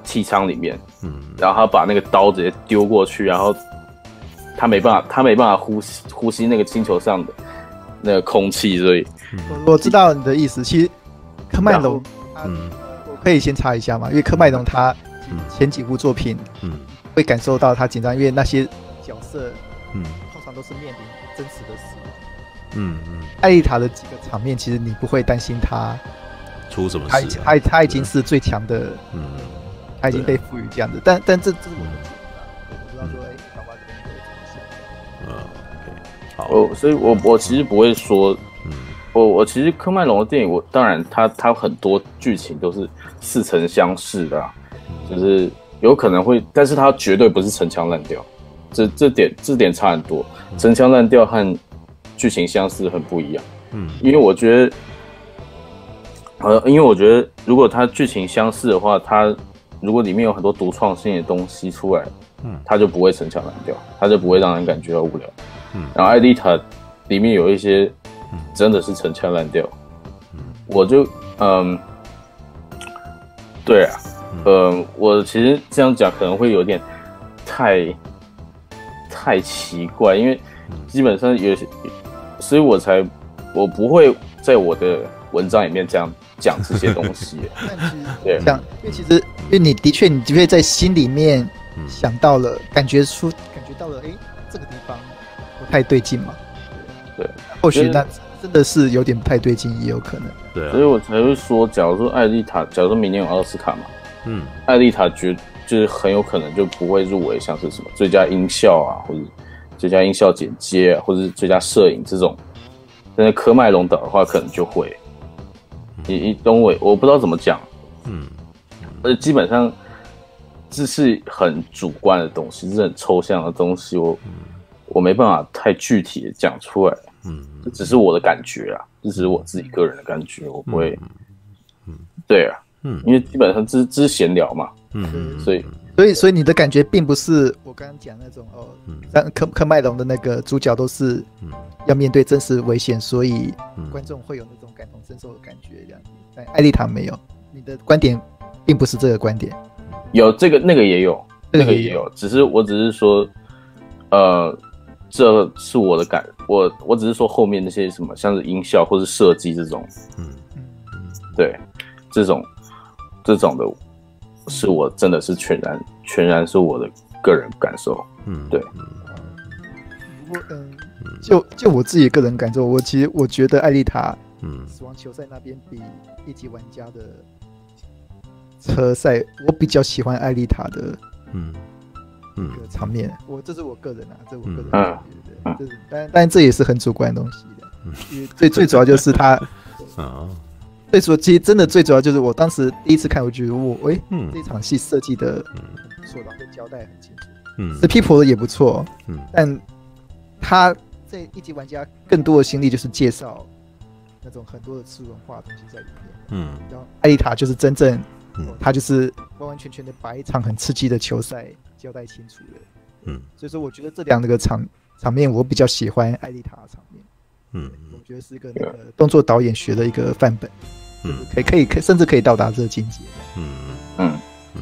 气舱里面，嗯，然后他把那个刀直接丢过去，然后他没办法，他没办法呼吸呼吸那个星球上的那个空气，所以，我我知道你的意思。其实科麦龙，嗯，我可以先插一下嘛，因为科麦龙他前几部作品，嗯，会感受到他紧张，因为那些角色，嗯，通常都是面临真实的死亡。嗯嗯，艾丽塔的几个场面，其实你不会担心他出什么事，他他他已经是最强的，嗯，他已经被赋予这样子，但但这这是我的解读啊，我不知道说哎，爸爸这边会怎么想？嗯，好，我所以我我其实不会说，嗯，我我其实科麦龙的电影，我当然他他很多剧情都是似曾相识的，就是有可能会，但是它绝对不是陈腔滥调，这这点这点差很多，陈腔滥调和剧情相似很不一样，嗯，因为我觉得，呃，因为我觉得如果它剧情相似的话，它如果里面有很多独创性的东西出来，嗯，它就不会陈腔滥调，它就不会让人感觉到无聊，嗯。然后艾丽塔里面有一些，真的是陈腔滥调，嗯，我就，嗯，对啊，嗯，我其实这样讲可能会有点太太奇怪，因为基本上有些。所以我才，我不会在我的文章里面这样讲这些东西。对，这样，因为其实，因为你的确，你的确在心里面想到了，感觉出，感觉到了，哎，这个地方不太对劲嘛。对，或许那真的是有点不太对劲，也有可能。对，所以我才会说，假如说艾丽塔，假如说明年有奥斯卡嘛，嗯，艾丽塔绝就是很有可能就不会入围，像是什么最佳音效啊，或者最佳音效剪接啊，或者是最佳摄影这种。但是科麦隆岛的话，可能就会。你你懂我，我不知道怎么讲，嗯，而基本上这是很主观的东西，是很抽象的东西，我、嗯、我没办法太具体的讲出来，嗯，这只是我的感觉啊，这只是我自己个人的感觉，我不会，嗯，对啊，嗯，因为基本上这这是闲聊嘛，嗯，所以所以所以你的感觉并不是我刚刚讲那种哦，像科科麦隆的那个主角都是要面对真实危险，所以观众会有那种。感同身受的感觉这样。子，但艾丽塔没有。你的观点并不是这个观点，有这个那个也有，那个也有，只是我只是说，呃，这是我的感，我我只是说后面那些什么，像是音效或是设计这种，嗯。嗯，对，这种这种的，是我真的是全然全然是我的个人感受，嗯，对。不过嗯，就就我自己个人感受，我其实我觉得艾丽塔。嗯，死亡球赛那边比一级玩家的车赛，我比较喜欢艾丽塔的，嗯嗯，场面。我这是我个人啊，这是我个人感觉的，这是但但这也是很主观的东西的。因为最最主要就是他，啊，最主其实真的最主要就是我当时第一次看，我觉得我哎，嗯，这场戏设计的不错，然后交代很清楚，嗯，这 people 也不错，嗯，但他这一级玩家更多的心力就是介绍。那种很多的次文化的东西在里面，嗯，然后艾丽塔就是真正，嗯，他就是完完全全的把一场很刺激的球赛交代清楚了，嗯，所以说我觉得这两个场场面我比较喜欢艾丽塔的场面，嗯，我觉得是一个那个动作导演学的一个范本，嗯，可以可以可甚至可以到达这个境界，嗯。嗯。嗯，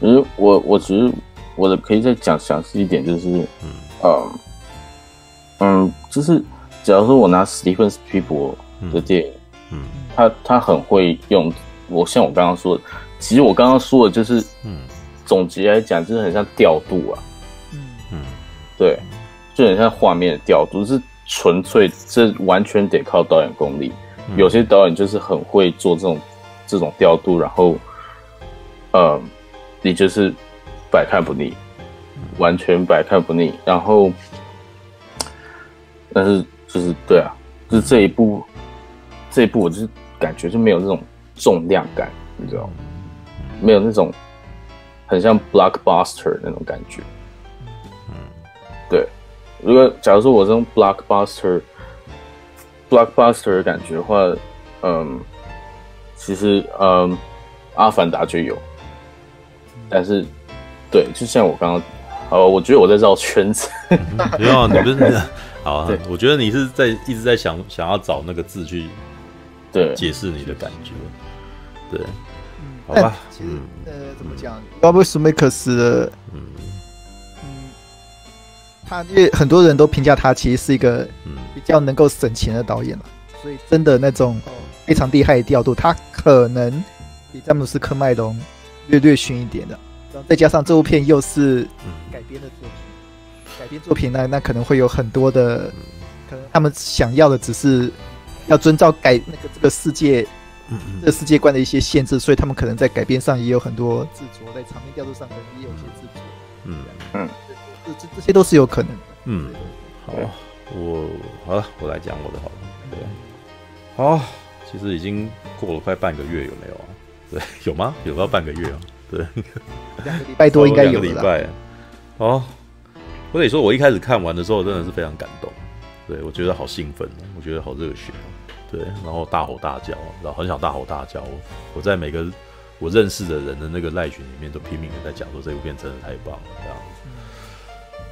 其实我我其实我的可以再讲详细一点，就是，嗯。嗯，嗯，就是假如说我拿史蒂芬史匹柏。的电影，嗯，他他很会用，我像我刚刚说的，其实我刚刚说的就是，嗯，总结来讲就是很像调度啊，嗯。嗯，对，就很像画面的调度，是纯粹这完全得靠导演功力，嗯，有些导演就是很会做这种这种调度，然后，呃，你就是百看不腻，完全百看不腻，然后，但是就是对啊，就是这一部。这一部我就是感觉就没有那种重量感，你知道吗？没有那种很像 blockbuster 那种感觉。嗯，对。如果假如说我这种 blockbuster blockbuster 的感觉的话，嗯，其实嗯，阿凡达就有。但是，对，就像我刚刚，好，我觉得我在绕圈子。不要，你不是好啊？我觉得你是在一直在想想要找那个字去。对，解释你的感觉，对，嗯，好吧，其实，呃，怎么讲？Robert Zemeckis，嗯，他因为很多人都评价他其实是一个比较能够省钱的导演了，所以真的那种非常厉害的调度，他可能比詹姆斯科麦隆略略逊一点的，然后再加上这部片又是改编的作品，改编作品呢，那可能会有很多的，可能他们想要的只是。要遵照改那个这个世界，嗯，这世界观的一些限制，所以他们可能在改编上也有很多执着，在场面调度上可能也有一些执着，嗯。嗯，这这这些都是有可能的。嗯，好，我好了，我来讲我的好了。对，好，其实已经过了快半个月，有没有啊？对，有吗？有到半个月啊？对，两个礼拜多应该有两个礼拜。哦，我得说，我一开始看完的时候，真的是非常感动。对，我觉得好兴奋，我觉得好热血。对，然后大吼大叫，然后很想大吼大叫。我在每个我认识的人的那个赖群里面，都拼命的在讲说这部片真的太棒了，这样子。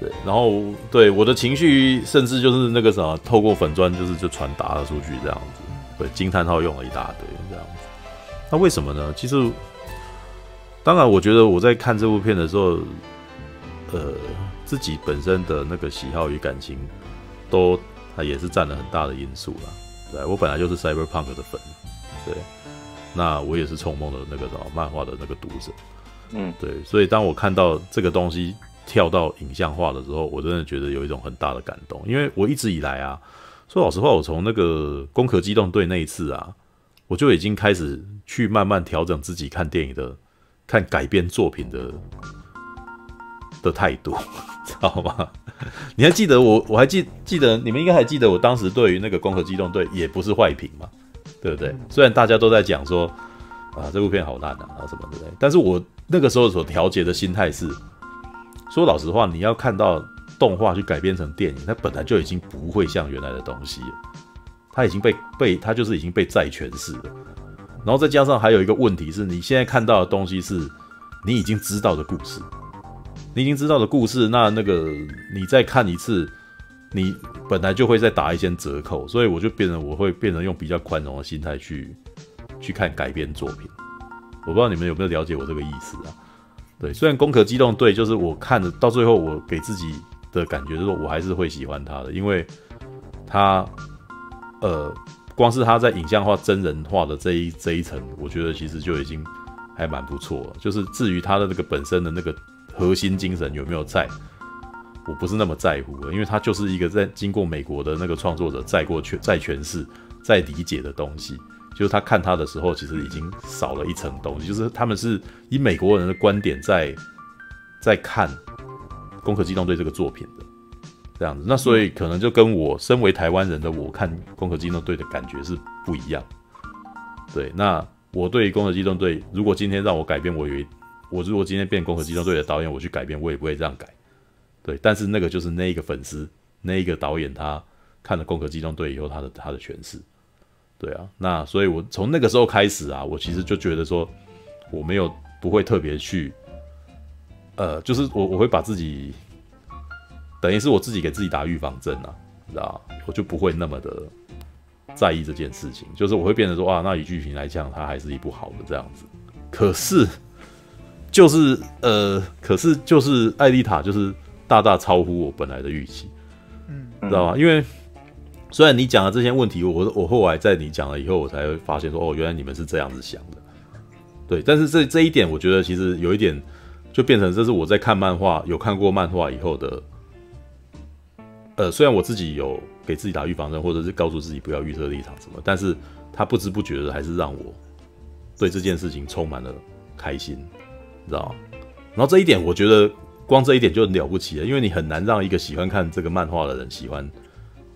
对，然后对我的情绪，甚至就是那个什么，透过粉砖就是就传达了出去，这样子。对，惊叹号用了一大堆，这样子。那为什么呢？其实，当然，我觉得我在看这部片的时候，呃，自己本身的那个喜好与感情。都，它也是占了很大的因素啦。对，我本来就是 Cyberpunk 的粉，对。那我也是冲梦的那个什么漫画的那个读者，嗯，对，所以当我看到这个东西跳到影像化的时候，我真的觉得有一种很大的感动，因为我一直以来啊，说老实话，我从那个《攻壳机动队》那一次啊，我就已经开始去慢慢调整自己看电影的、看改编作品的的态度，知道吗？你还记得我？我还记记得你们应该还记得我当时对于那个《攻壳机动队》也不是坏评嘛，对不对？虽然大家都在讲说啊这部片好烂啊，然后什么之类，但是我那个时候所调节的心态是，说老实话，你要看到动画去改编成电影，它本来就已经不会像原来的东西了，它已经被被它就是已经被再诠释了，然后再加上还有一个问题是，你现在看到的东西是你已经知道的故事。你已经知道的故事，那那个你再看一次，你本来就会再打一些折扣，所以我就变成我会变成用比较宽容的心态去去看改编作品。我不知道你们有没有了解我这个意思啊？对，虽然《攻壳机动队》就是我看的到最后，我给自己的感觉就是我还是会喜欢他的，因为他呃，光是他在影像化、真人化的这一这一层，我觉得其实就已经还蛮不错了。就是至于他的那个本身的那个。核心精神有没有在？我不是那么在乎的，因为它就是一个在经过美国的那个创作者再过去再诠释、再理解的东西。就是他看他的时候，其实已经少了一层东西。就是他们是以美国人的观点在在看《攻壳机动队》这个作品的这样子。那所以可能就跟我身为台湾人的我看《攻壳机动队》的感觉是不一样。对，那我对《攻壳机动队》，如果今天让我改变，我以为。我如果今天变《攻壳机动队》的导演，我去改编，我也不会这样改。对，但是那个就是那一个粉丝，那一个导演，他看了《攻壳机动队》以后，他的他的诠释。对啊，那所以，我从那个时候开始啊，我其实就觉得说，我没有不会特别去，呃，就是我我会把自己，等于是我自己给自己打预防针啊，你知道，我就不会那么的在意这件事情，就是我会变得说，啊，那以剧情来讲，它还是一部好的这样子。可是。就是呃，可是就是艾丽塔，就是大大超乎我本来的预期，嗯，知道吗？因为虽然你讲的这些问题，我我后来在你讲了以后，我才会发现说，哦，原来你们是这样子想的，对。但是这这一点，我觉得其实有一点，就变成这是我在看漫画，有看过漫画以后的，呃，虽然我自己有给自己打预防针，或者是告诉自己不要预设立场什么，但是他不知不觉的还是让我对这件事情充满了开心。你知道，然后这一点我觉得光这一点就很了不起了，因为你很难让一个喜欢看这个漫画的人喜欢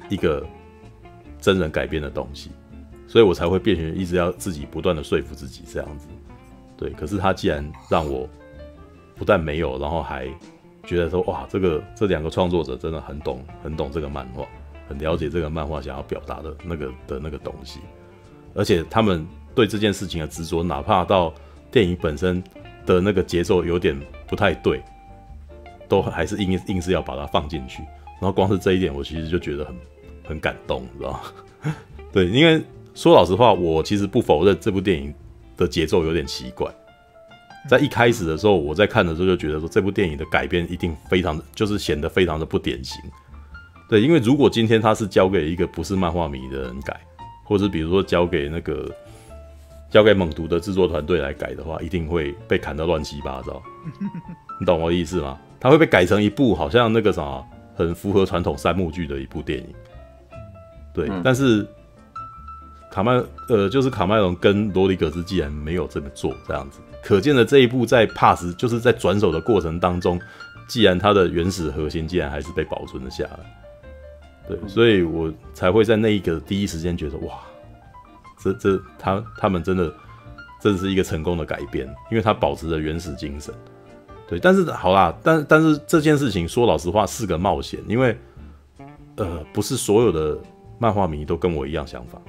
一个真人改编的东西，所以我才会变成一直要自己不断的说服自己这样子。对，可是他既然让我不但没有，然后还觉得说哇，这个这两个创作者真的很懂，很懂这个漫画，很了解这个漫画想要表达的那个的那个东西，而且他们对这件事情的执着，哪怕到电影本身。的那个节奏有点不太对，都还是硬硬是要把它放进去，然后光是这一点，我其实就觉得很很感动，知道？对，因为说老实话，我其实不否认这部电影的节奏有点奇怪，在一开始的时候，我在看的时候就觉得说这部电影的改编一定非常的，就是显得非常的不典型。对，因为如果今天他是交给一个不是漫画迷的人改，或者比如说交给那个。交给猛毒的制作团队来改的话，一定会被砍得乱七八糟。你懂我的意思吗？它会被改成一部好像那个啥，很符合传统三幕剧的一部电影。对，嗯、但是卡麦呃，就是卡麦隆跟罗里格斯既然没有这么做，这样子，可见的这一步在 pass 就是在转手的过程当中，既然它的原始核心竟然还是被保存了下来。对，所以我才会在那一个第一时间觉得哇。这这他他们真的，这是一个成功的改编，因为他保持着原始精神。对，但是好啦，但但是这件事情说老实话是个冒险，因为呃，不是所有的漫画迷都跟我一样想法，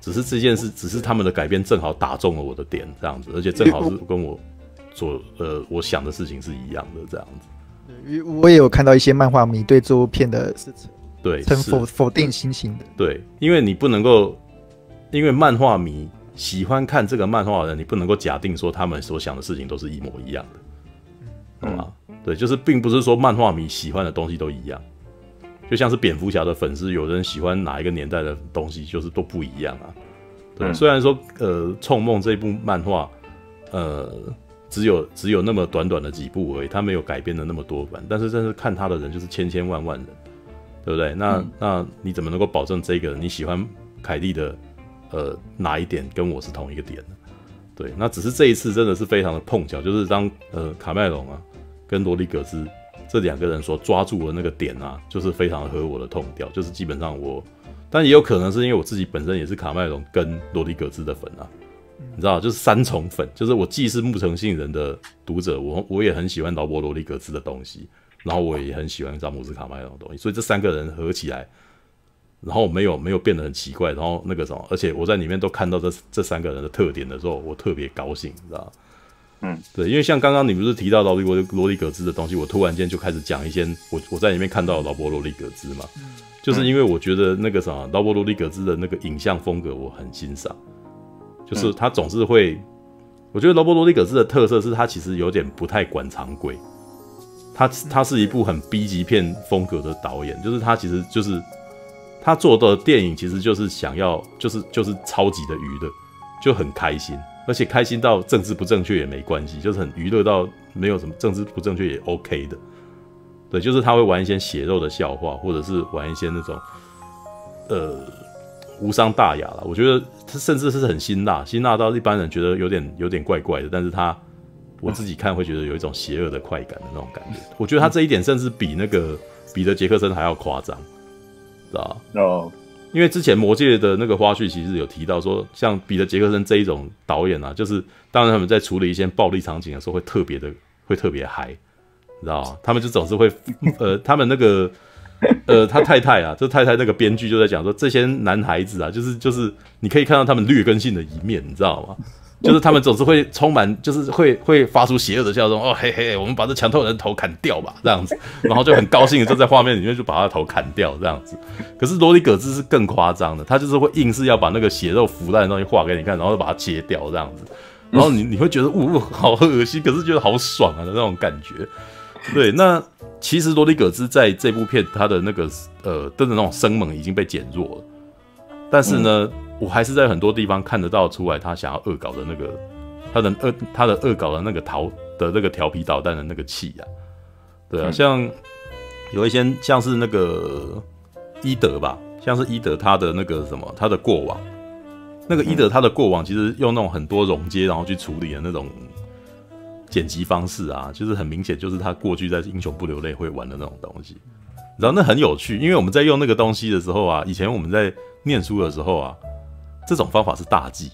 只是这件事，只是他们的改编正好打中了我的点，这样子，而且正好是跟我做呃我想的事情是一样的，这样子。因为我也有看到一些漫画迷对这部片的是对很否否定心情的，对，因为你不能够。因为漫画迷喜欢看这个漫画的人，你不能够假定说他们所想的事情都是一模一样的，懂吗？对，就是并不是说漫画迷喜欢的东西都一样，就像是蝙蝠侠的粉丝，有人喜欢哪一个年代的东西，就是都不一样啊。对，嗯、虽然说呃，《冲梦》这部漫画，呃，只有只有那么短短的几部而已，它没有改编的那么多版，但是真是看他的人就是千千万万人，对不对？那、嗯、那你怎么能够保证这个你喜欢凯蒂的呃哪一点跟我是同一个点呢？对，那只是这一次真的是非常的碰巧，就是当呃卡麦隆啊跟罗里格兹这两个人所抓住的那个点啊，就是非常合我的痛调，就是基本上我。但也有可能是因为我自己本身也是卡麦隆跟罗里格兹的粉啊，你知道，就是三重粉，就是我既是木城信人的读者，我我也很喜欢劳勃罗里格兹的东西，然后我也很喜欢詹姆斯卡麦隆的东西，所以这三个人合起来，然后没有没有变得很奇怪，然后那个什么，而且我在里面都看到这这三个人的特点的时候，我特别高兴，你知道嗯，对，因为像刚刚你不是提到劳勃罗里格兹的东西，我突然间就开始讲一些我我在里面看到劳勃罗里格兹嘛。就是因为我觉得那个啥，劳勃罗里格兹的那个影像风格我很欣赏，就是他总是会，我觉得劳勃罗里格兹的特色是他其实有点不太管常规，他他是一部很 B 级片风格的导演，就是他其实就是他做的电影其实就是想要就是就是超级的娱乐，就很开心，而且开心到政治不正确也没关系，就是很娱乐到没有什么政治不正确也 OK 的。对，就是他会玩一些血肉的笑话，或者是玩一些那种，呃，无伤大雅了。我觉得他甚至是很辛辣，辛辣到一般人觉得有点有点怪怪的，但是他我自己看会觉得有一种邪恶的快感的那种感觉。我觉得他这一点甚至比那个彼得杰克森还要夸张，知道吧？哦，因为之前魔戒的那个花絮其实有提到说，像彼得杰克森这一种导演啊，就是当然他们在处理一些暴力场景的时候会特别的会特别嗨。你知道吗？他们就总是会，呃，他们那个，呃，他太太啊，就太太那个编剧就在讲说，这些男孩子啊，就是就是，你可以看到他们劣根性的一面，你知道吗？就是他们总是会充满，就是会会发出邪恶的笑容，哦嘿嘿，我们把这强偷人头砍掉吧，这样子，然后就很高兴的就在画面里面就把他的头砍掉，这样子。可是罗里葛兹是更夸张的，他就是会硬是要把那个血肉腐烂的东西画给你看，然后把它切掉这样子，然后你你会觉得，呜、呃，好恶心，可是觉得好爽啊的那种感觉。对，那其实罗里葛兹在这部片他的那个呃真的那种生猛已经被减弱了，但是呢，我还是在很多地方看得到出来他想要恶搞的那个他的恶他的恶搞的那个淘的那个调皮捣蛋的那个气啊，对啊，嗯、像有一些像是那个伊德吧，像是伊德他的那个什么他的过往，那个伊德他的过往其实用那种很多融接然后去处理的那种。剪辑方式啊，就是很明显，就是他过去在《英雄不流泪》会玩的那种东西，然后那很有趣，因为我们在用那个东西的时候啊，以前我们在念书的时候啊，这种方法是大忌，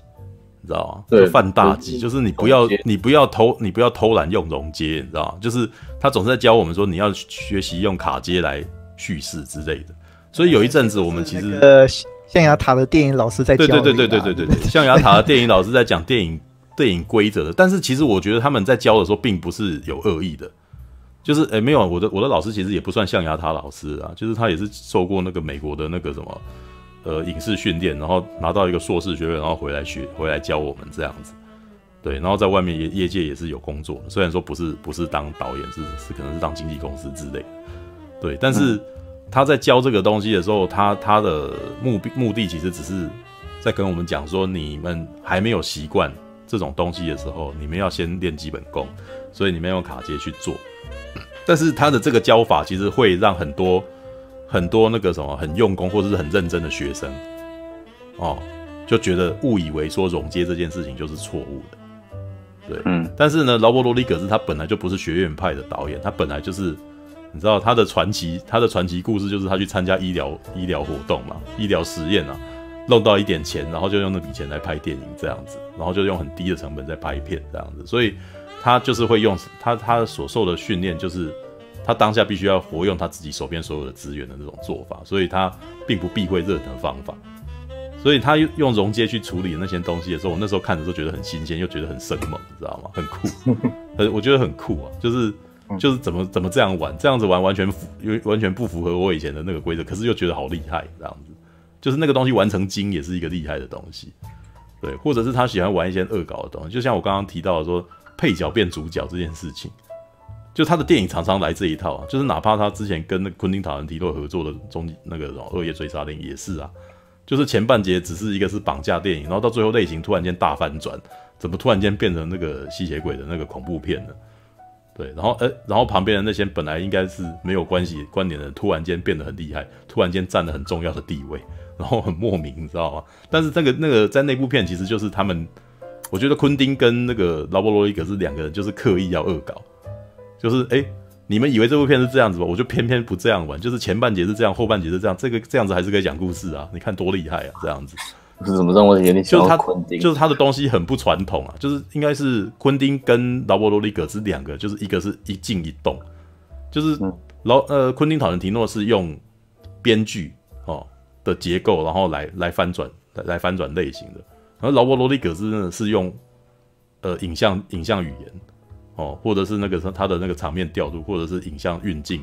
你知道吗？对，就犯大忌，就是你不要你不要偷你不要偷懒用融接，你知道吗？就是他总是在教我们说你要学习用卡接来叙事之类的，所以有一阵子我们其实呃，象牙塔的电影老师在教，对对对对对对对对，象牙塔的电影老师在讲电影。电影规则的，但是其实我觉得他们在教的时候并不是有恶意的，就是哎、欸，没有我的我的老师其实也不算象牙塔老师啊，就是他也是受过那个美国的那个什么呃影视训练，然后拿到一个硕士学位，然后回来学回来教我们这样子，对，然后在外面业业界也是有工作的，虽然说不是不是当导演，是是可能是当经纪公司之类的，对，但是他在教这个东西的时候，他他的目的目的其实只是在跟我们讲说，你们还没有习惯。这种东西的时候，你们要先练基本功，所以你们用卡接去做。但是他的这个教法其实会让很多很多那个什么很用功或者是很认真的学生，哦，就觉得误以为说融接这件事情就是错误的。对，嗯。但是呢，劳勃罗里格斯他本来就不是学院派的导演，他本来就是你知道他的传奇，他的传奇故事就是他去参加医疗医疗活动嘛，医疗实验啊。弄到一点钱，然后就用那笔钱来拍电影这样子，然后就用很低的成本在拍片这样子，所以他就是会用他他所受的训练，就是他当下必须要活用他自己手边所有的资源的那种做法，所以他并不避讳任何方法，所以他用溶接去处理那些东西的时候，我那时候看的时候觉得很新鲜，又觉得很生猛，你知道吗？很酷，很我觉得很酷啊，就是就是怎么怎么这样玩，这样子玩完全符，因为完全不符合我以前的那个规则，可是又觉得好厉害这样子。就是那个东西完成精也是一个厉害的东西，对，或者是他喜欢玩一些恶搞的东西，就像我刚刚提到的说配角变主角这件事情，就他的电影常常来这一套啊，就是哪怕他之前跟那昆汀塔伦提洛合作的中那个什么《恶夜追杀令》也是啊，就是前半节只是一个是绑架电影，然后到最后类型突然间大翻转，怎么突然间变成那个吸血鬼的那个恐怖片呢？对，然后呃，然后旁边的那些本来应该是没有关系观点的，突然间变得很厉害，突然间占了很重要的地位，然后很莫名，你知道吗？但是这个那个在那部片其实就是他们，我觉得昆汀跟那个劳勃罗伊格是两个人，就是刻意要恶搞，就是哎。你们以为这部片是这样子吧？我就偏偏不这样玩，就是前半节是这样，后半节是这样。这个这样子还是可以讲故事啊！你看多厉害啊！这样子是怎么让我有点就是他就是他的东西很不传统啊，就是应该是昆汀跟劳勃罗里格是两个，就是一个是一静一动，就是劳呃昆汀塔伦提诺是用编剧哦的结构，然后来来翻转来来翻转类型的，而劳勃罗里格是真的是用呃影像影像语言。哦，或者是那个他的那个场面调度，或者是影像运镜，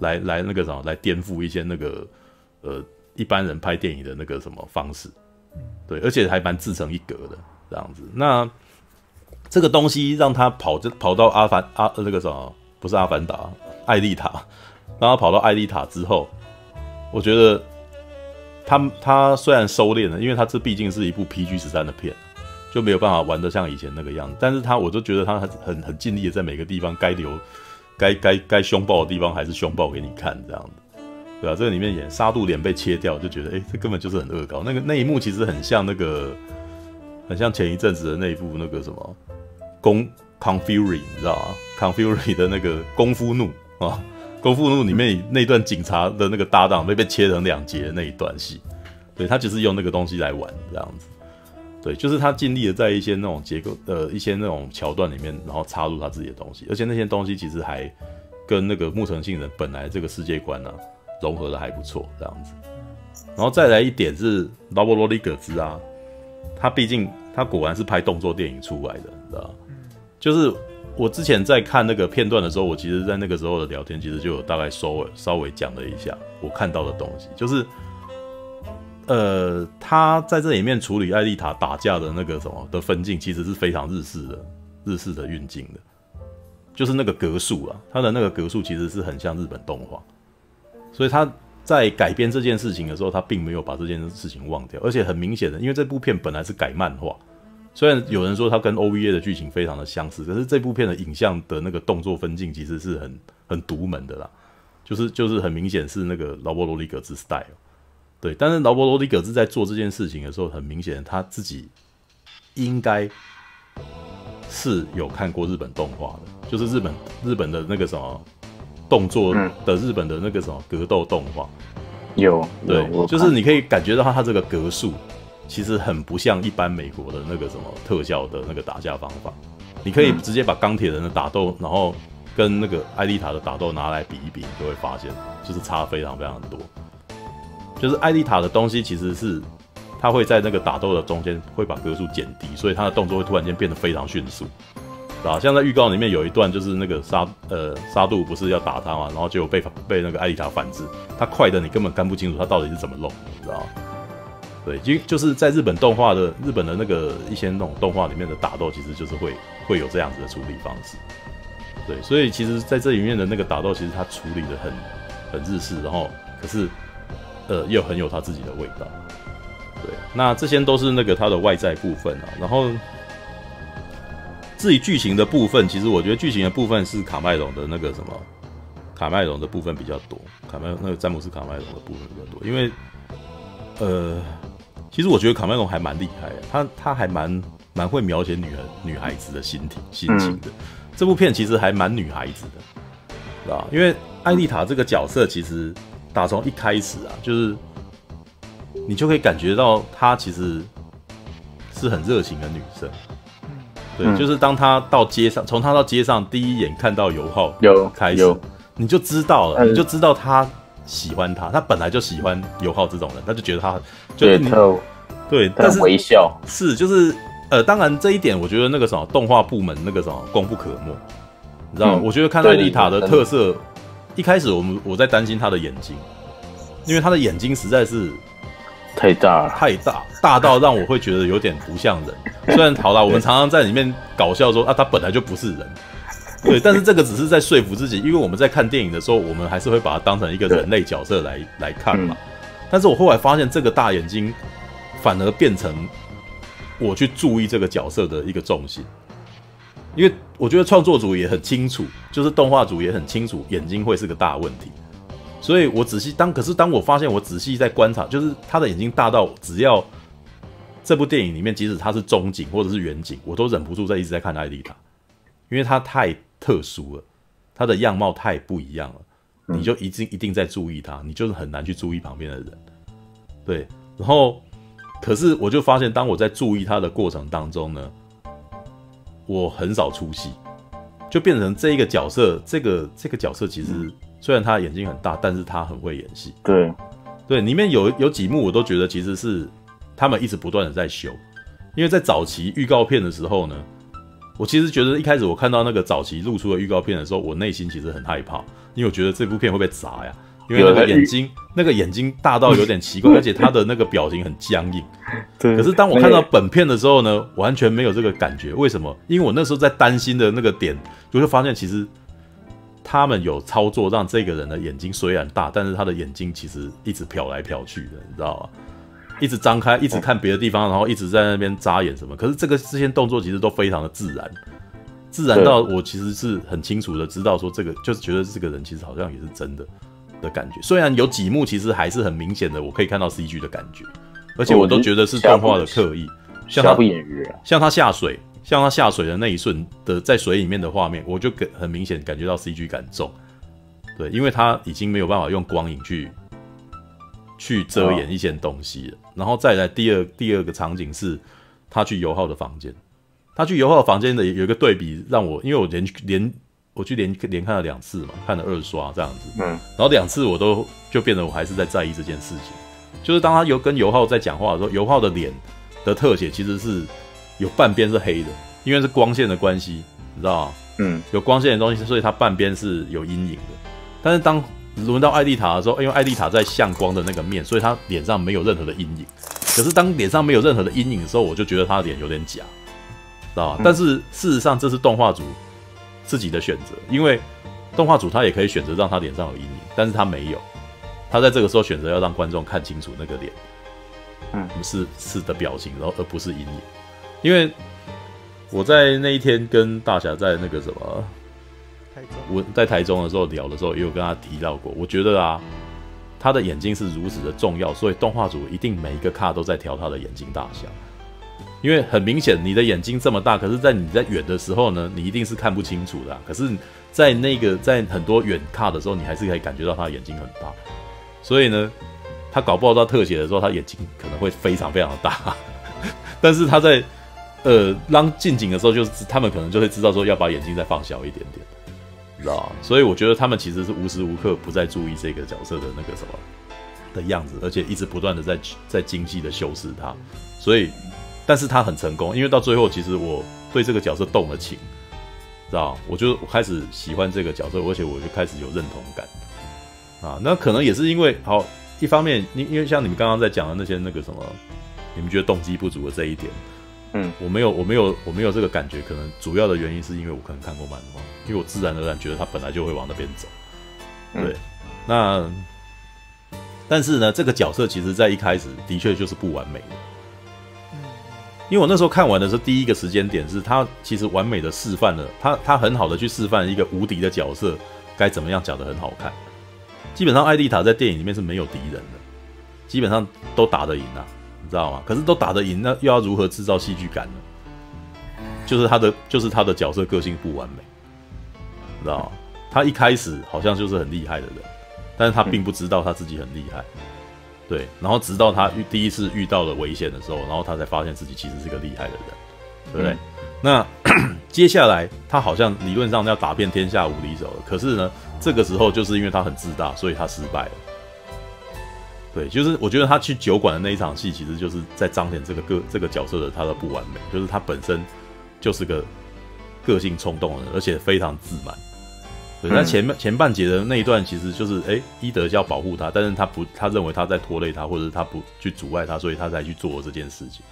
来来那个什么，来颠覆一些那个呃一般人拍电影的那个什么方式，对，而且还蛮自成一格的这样子。那这个东西让他跑就跑到阿凡阿那个什么，不是阿凡达，艾丽塔，让他跑到艾丽塔之后，我觉得他他虽然收敛了，因为他这毕竟是一部 PG 十三的片。就没有办法玩得像以前那个样子，但是他我就觉得他很很很尽力的在每个地方该留，该该该凶暴的地方还是凶暴给你看这样子，对吧、啊？这个里面演杀戮脸被切掉，就觉得哎、这根本就是很恶搞。那个那一幕其实很像那个，很像前一阵子的那一部那个什么功 c o n f u r y 你知道吗？Confuri 的那个功夫怒啊，功夫怒里面那段警察的那个搭档被被切成两截的那一段戏，对，他只是用那个东西来玩这样子。对，就是他尽力的在一些那种结构，呃，一些那种桥段里面，然后插入他自己的东西，而且那些东西其实还跟那个木城杏人本来这个世界观呢、融合的还不错，这样子。然后再来一点是劳勃罗里格兹啊，他毕竟他果然是拍动作电影出来的，你知道？就是我之前在看那个片段的时候，我其实在那个时候的聊天，其实就有大概稍微稍微讲了一下我看到的东西，就是。呃，他在这里面处理艾丽塔打架的那个什么的分镜，其实是非常日式的，日式的运镜的，就是那个格数啊，他的那个格数其实是很像日本动画，所以他在改编这件事情的时候，他并没有把这件事情忘掉，而且很明显的，因为这部片本来是改漫画，虽然有人说它跟 OVA 的剧情非常的相似，可是这部片的影像的那个动作分镜其实是很很独门的啦，就是就是很明显是那个劳勃罗里格兹 style。对，但是劳勃罗迪格兹在做这件事情的时候，很明显他自己应该是有看过日本动画的，就是日本日本的那个什么动作的日本的那个什么格斗动画，有，对，就是你可以感觉到他这个格数其实很不像一般美国的那个什么特效的那个打架方法，你可以直接把钢铁人的打斗，然后跟那个艾丽塔的打斗拿来比一比，你就会发现就是差非常非常多。就是艾丽塔的东西其实是，他会在那个打斗的中间会把格数减低，所以他的动作会突然间变得非常迅速，啊，像在预告里面有一段就是那个沙呃沙杜不是要打他嘛，然后就被被那个艾丽塔反制，他快的你根本看不清楚他到底是怎么弄，你知道吗？对，就就是在日本动画的日本的那个一些那种动画里面的打斗，其实就是会会有这样子的处理方式，对，所以其实在这里面的那个打斗，其实他处理的很很日式，然后可是。呃，又很有他自己的味道，对，那这些都是那个他的外在部分啊。然后至于剧情的部分，其实我觉得剧情的部分是卡麦隆的那个什么，卡麦隆的部分比较多，卡麦那个詹姆斯卡麦隆的部分比较多。因为呃，其实我觉得卡麦隆还蛮厉害的，他他还蛮蛮会描写女人女孩子的心情心情的。这部片其实还蛮女孩子的，知道，因为艾丽塔这个角色其实。打从一开始啊，就是你就可以感觉到她其实是很热情的女生。对，嗯、就是当她到街上，从她到街上第一眼看到油耗有开始，你就知道了，你就知道她喜欢他，她本来就喜欢油耗这种人，她就觉得他就是你对，但是微笑是就是呃，当然这一点我觉得那个什么动画部门那个什么功不可没，你知道吗？嗯、我觉得看艾丽塔的特色。一开始我们我在担心他的眼睛，因为他的眼睛实在是太大了，太大，大到让我会觉得有点不像人。虽然好啦，我们常常在里面搞笑说啊，他本来就不是人，对，但是这个只是在说服自己，因为我们在看电影的时候，我们还是会把它当成一个人类角色来来看嘛。但是我后来发现，这个大眼睛反而变成我去注意这个角色的一个重心，因为我觉得创作组也很清楚，就是动画组也很清楚，眼睛会是个大问题。所以我仔细当，可是当我发现我仔细在观察，就是他的眼睛大到只要这部电影里面，即使他是中景或者是远景，我都忍不住在一直在看艾丽塔，因为他太特殊了，他的样貌太不一样了。你就一定一定在注意他，你就是很难去注意旁边的人，对。然后，可是我就发现，当我在注意他的过程当中呢，我很少出戏，就变成这一个角色，这个这个角色其实虽然他眼睛很大，但是他很会演戏。对，对，里面有有几幕我都觉得其实是他们一直不断的在修，因为在早期预告片的时候呢。我其实觉得一开始我看到那个早期露出的预告片的时候，我内心其实很害怕，因为我觉得这部片会被砸呀，因为那个眼睛，那个眼睛大到有点奇怪，而且他的那个表情很僵硬。对。可是当我看到本片的时候呢，完全没有这个感觉。为什么？因为我那时候在担心的那个点，就会发现其实他们有操作让这个人的眼睛虽然大，但是他的眼睛其实一直瞟来瞟去的，你知道吗？一直张开，一直看别的地方，然后一直在那边眨眼什么。可是这个这些动作其实都非常的自然，自然到我其实是很清楚的知道说这个就是觉得这个人其实好像也是真的的感觉。虽然有几幕其实还是很明显的，我可以看到 CG 的感觉，而且我都觉得是动画的刻意。像他不演员，像他下水，像他下水的那一瞬的在水里面的画面，我就很很明显感觉到 CG 感重。对，因为他已经没有办法用光影去。去遮掩一些东西了，然后再来第二第二个场景是，他去油耗的房间，他去尤浩的房间的有一个对比，让我因为我连连我去连连看了两次嘛，看了二刷这样子，嗯，然后两次我都就变得我还是在在意这件事情，就是当他有跟尤浩在讲话的时候，尤浩的脸的特写其实是有半边是黑的，因为是光线的关系，你知道吗？嗯，有光线的东西，所以它半边是有阴影的，但是当轮到艾丽塔的时候，因为艾丽塔在向光的那个面，所以她脸上没有任何的阴影。可是当脸上没有任何的阴影的时候，我就觉得她的脸有点假，知道吧？嗯、但是事实上这是动画组自己的选择，因为动画组他也可以选择让他脸上有阴影，但是他没有，他在这个时候选择要让观众看清楚那个脸，嗯，是是的表情，然后而不是阴影。因为我在那一天跟大侠在那个什么。我在台中的时候聊的时候，也有跟他提到过。我觉得啊，他的眼睛是如此的重要，所以动画组一定每一个卡都在调他的眼睛大小。因为很明显，你的眼睛这么大，可是，在你在远的时候呢，你一定是看不清楚的。可是，在那个在很多远卡的时候，你还是可以感觉到他眼睛很大。所以呢，他搞不好到特写的时候，他眼睛可能会非常非常的大。但是他在呃让近景的时候，就是他们可能就会知道说要把眼睛再放小一点点。知道，所以我觉得他们其实是无时无刻不在注意这个角色的那个什么的样子，而且一直不断的在在精细的修饰他。所以，但是他很成功，因为到最后，其实我对这个角色动了情，知道，我就开始喜欢这个角色，而且我就开始有认同感啊。那可能也是因为，好，一方面，因因为像你们刚刚在讲的那些那个什么，你们觉得动机不足的这一点。嗯，我没有，我没有，我没有这个感觉。可能主要的原因是因为我可能看过漫画，因为我自然而然觉得他本来就会往那边走。对，嗯、那但是呢，这个角色其实在一开始的确就是不完美的。因为我那时候看完的时候，第一个时间点是他其实完美的示范了，他他很好的去示范一个无敌的角色该怎么样讲得很好看。基本上艾丽塔在电影里面是没有敌人的，基本上都打得赢啊。你知道吗？可是都打得赢，那又要如何制造戏剧感呢？就是他的，就是他的角色个性不完美，你知道吗？他一开始好像就是很厉害的人，但是他并不知道他自己很厉害，对。然后直到他遇第一次遇到了危险的时候，然后他才发现自己其实是个厉害的人，对不对？那 接下来他好像理论上要打遍天下无敌手了，可是呢，这个时候就是因为他很自大，所以他失败了。对，就是我觉得他去酒馆的那一场戏，其实就是在彰显这个个这个角色的他的不完美，就是他本身就是个个性冲动的人，而且非常自满。对，那前面前半节的那一段，其实就是哎，伊德要保护他，但是他不，他认为他在拖累他，或者是他不去阻碍他，所以他才去做这件事情。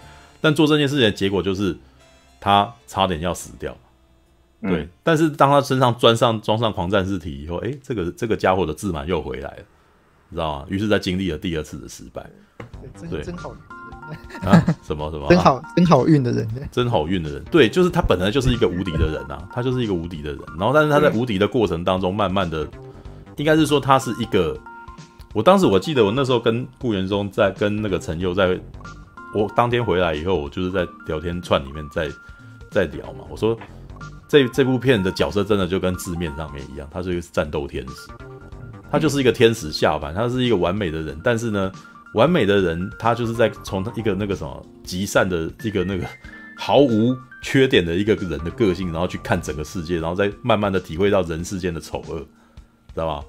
但做这件事情的结果就是他差点要死掉。对，但是当他身上装上装上狂战士体以后，哎，这个这个家伙的自满又回来了。知知道吗？于是，在经历了第二次的失败。对，真真好啊！什么什么？真好真好运的人，真好运的人。对，就是他本来就是一个无敌的人啊，他就是一个无敌的人。然后，但是他在无敌的过程当中，慢慢的，应该是说他是一个。我当时我记得我那时候跟顾元松在跟那个陈佑在，我当天回来以后，我就是在聊天串里面在在聊嘛。我说这这部片的角色真的就跟字面上面一样，他是一个战斗天使，他就是一个天使下凡，他是一个完美的人，但是呢。完美的人，他就是在从一个那个什么极善的一个那个毫无缺点的一个人的个性，然后去看整个世界，然后再慢慢的体会到人世间的丑恶，知道吧？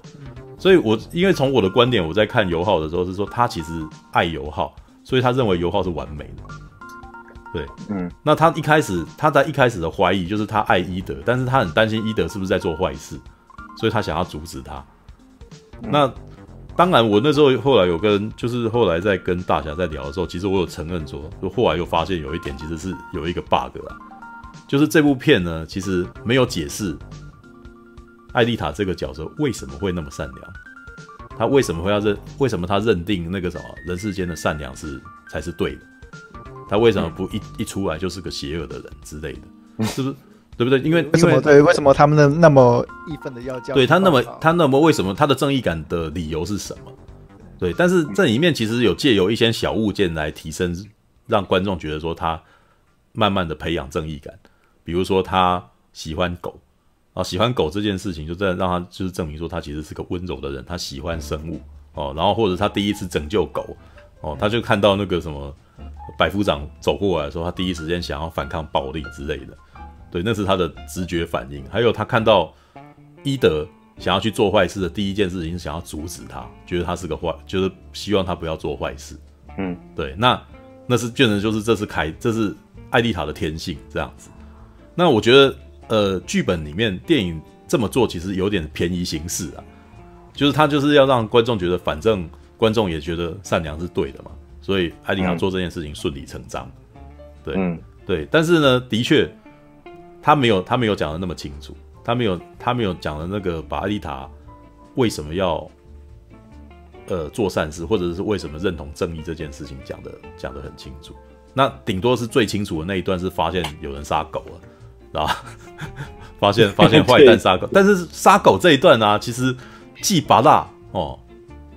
所以我因为从我的观点，我在看油耗的时候是说，他其实爱油耗，所以他认为油耗是完美的。对，嗯，那他一开始他在一开始的怀疑就是他爱伊德，但是他很担心伊德是不是在做坏事，所以他想要阻止他。那。当然，我那时候后来有跟，就是后来在跟大侠在聊的时候，其实我有承认说，就后来又发现有一点其实是有一个 bug 啊，就是这部片呢，其实没有解释艾丽塔这个角色为什么会那么善良，他为什么会要认，为什么他认定那个什么人世间的善良是才是对的，他为什么不一一出来就是个邪恶的人之类的，是不是？对不对？因为为什么对？为什么他们的那么义愤的要叫？对他那么他那么为什么他的正义感的理由是什么？对，但是这里面其实有借由一些小物件来提升，让观众觉得说他慢慢的培养正义感。比如说他喜欢狗啊，喜欢狗这件事情，就在让他就是证明说他其实是个温柔的人，他喜欢生物哦。然后或者他第一次拯救狗哦，他就看到那个什么百夫长走过来的时候，他第一时间想要反抗暴力之类的。对，那是他的直觉反应。还有他看到伊德想要去做坏事的第一件事情是想要阻止他，觉得他是个坏，就是希望他不要做坏事。嗯，对，那那是卷人就是这是凯，这是艾丽塔的天性这样子。那我觉得，呃，剧本里面电影这么做其实有点便宜形式啊，就是他就是要让观众觉得，反正观众也觉得善良是对的嘛，所以艾丽塔做这件事情顺理成章。对，嗯，对，但是呢，的确。他没有，他没有讲的那么清楚，他没有，他没有讲的那个把艾丽塔为什么要呃做善事，或者是为什么认同正义这件事情讲的讲的很清楚。那顶多是最清楚的那一段是发现有人杀狗了，啊，发现发现坏蛋杀狗，但是杀狗这一段呢，啊，其实既拔辣哦，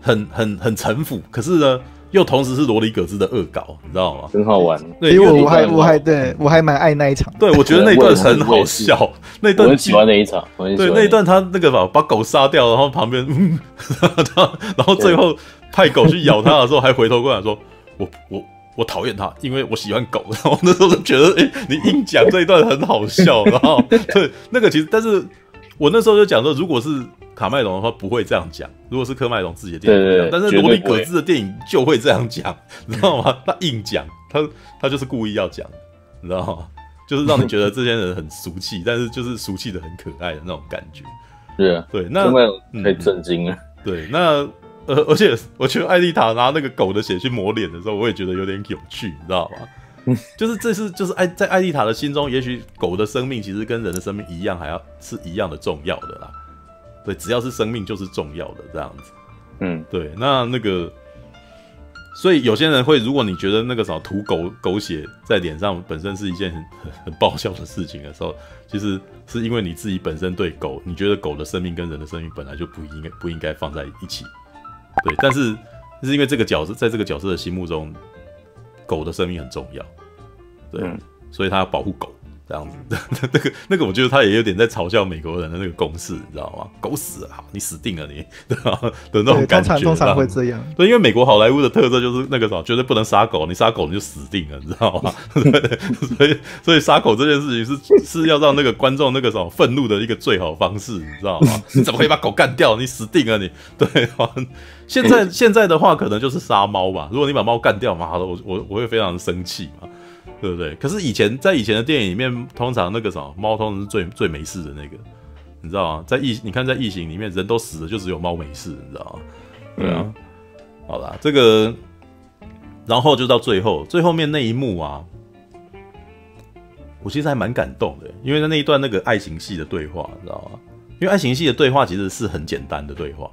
很很很城府，可是呢。又同时是罗里葛兹的恶搞，你知道吗？很好玩。对，因为我还我还对我还蛮爱那一场。对，我觉得那一段很好笑。那段我很喜欢那一场。对，那一段他那个把把狗杀掉，然后旁边，嗯，然后最后派狗去咬他的时候，还回头过来说：“ 我我我讨厌他，因为我喜欢狗。”然后那时候就觉得，哎、欸，你硬讲这一段很好笑。然后 对那个其实，但是我那时候就讲说，如果是。卡麦隆的话不会这样讲，如果是科麦隆自己的电影，但是罗里葛兹的电影就会这样讲，你知道吗？他硬讲，他他就是故意要讲，你知道吗？就是让你觉得这些人很俗气，但是就是俗气的很可爱的那种感觉。对啊，对，那太震惊了。对，那呃，而且我觉得艾丽塔拿那个狗的血去抹脸的时候，我也觉得有点有趣，你知道吗？就是这是就是艾在艾丽塔的心中，也许狗的生命其实跟人的生命一样，还要是一样的重要的啦。对，只要是生命就是重要的这样子，嗯，对，那那个，所以有些人会，如果你觉得那个什么涂狗狗血在脸上本身是一件很很很爆笑的事情的时候，其实是因为你自己本身对狗，你觉得狗的生命跟人的生命本来就不应该不应该放在一起，对，但是是因为这个角色在这个角色的心目中，狗的生命很重要，对，嗯，所以他要保护狗。这样子，那个那个，我觉得他也有点在嘲笑美国人的那个公式，你知道吗？狗死了，好，你死定了，你对吧？的那种感觉，通常通常会这样。对，因为美国好莱坞的特色就是那个什么，绝对不能杀狗，你杀狗你就死定了，你知道吗？对，所以所以杀狗这件事情是是要让那个观众那个什么愤怒的一个最好方式，你知道吗？你怎么可以把狗干掉？你死定了，你对。现在现在的话，可能就是杀猫吧。如果你把猫干掉，妈的，我我我会非常的生气嘛。对不对？可是以前在以前的电影里面，通常那个什么猫通常是最最没事的那个，你知道吗？在异你看在异形里面，人都死了，就只有猫没事，你知道吗？对啊，嗯、好啦，这个，然后就到最后最后面那一幕啊，我其实还蛮感动的，因为在那一段那个爱情戏的对话，你知道吗？因为爱情戏的对话其实是很简单的对话，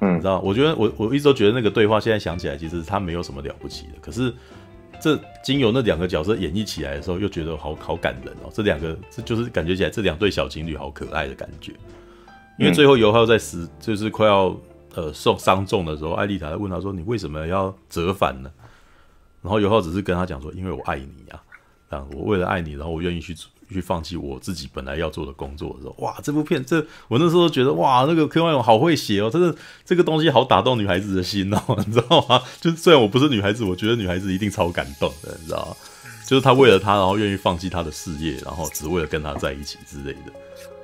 嗯，你知道，我觉得我我一直都觉得那个对话，现在想起来，其实它没有什么了不起的。可是这经由那两个角色演绎起来的时候，又觉得好好感人哦。这两个，这就是感觉起来这两对小情侣好可爱的感觉。因为最后尤浩在死，就是快要呃受伤重的时候，艾丽塔在问他说：“你为什么要折返呢？”然后尤浩只是跟他讲说：“因为我爱你啊，啊，我为了爱你，然后我愿意去去放弃我自己本来要做的工作的时候，哇，这部片这我那时候觉得哇，那个柯万勇好会写哦，真的这个东西好打动女孩子的心哦，你知道吗？就虽然我不是女孩子，我觉得女孩子一定超感动的，你知道吗？就是他为了他，然后愿意放弃他的事业，然后只为了跟他在一起之类的。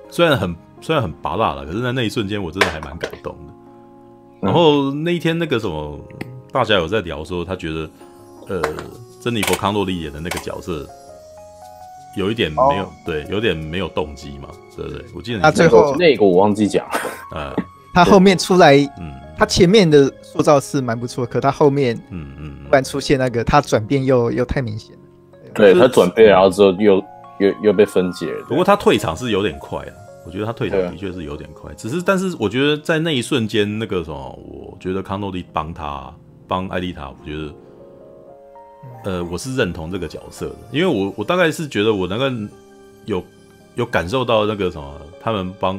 虽然很虽然很拔辣了，可是在那一瞬间，我真的还蛮感动的。然后那一天那个什么，大家有在聊说，他觉得呃，珍妮佛康诺利演的那个角色。有一点没有、oh. 对，有点没有动机嘛，对不对？我记得他最后那个我忘记讲，呃，他后面出来，嗯，他前面的塑造是蛮不错，可他后面，嗯嗯，突然出现那个他转变又又太明显了，对他转变，然后之后又又又被分解了。不过他退场是有点快啊，我觉得他退场的确是有点快，只是但是我觉得在那一瞬间那个什么，我觉得康诺利帮他帮艾丽塔，我觉得。呃，我是认同这个角色的，因为我我大概是觉得我能够有有感受到那个什么，他们帮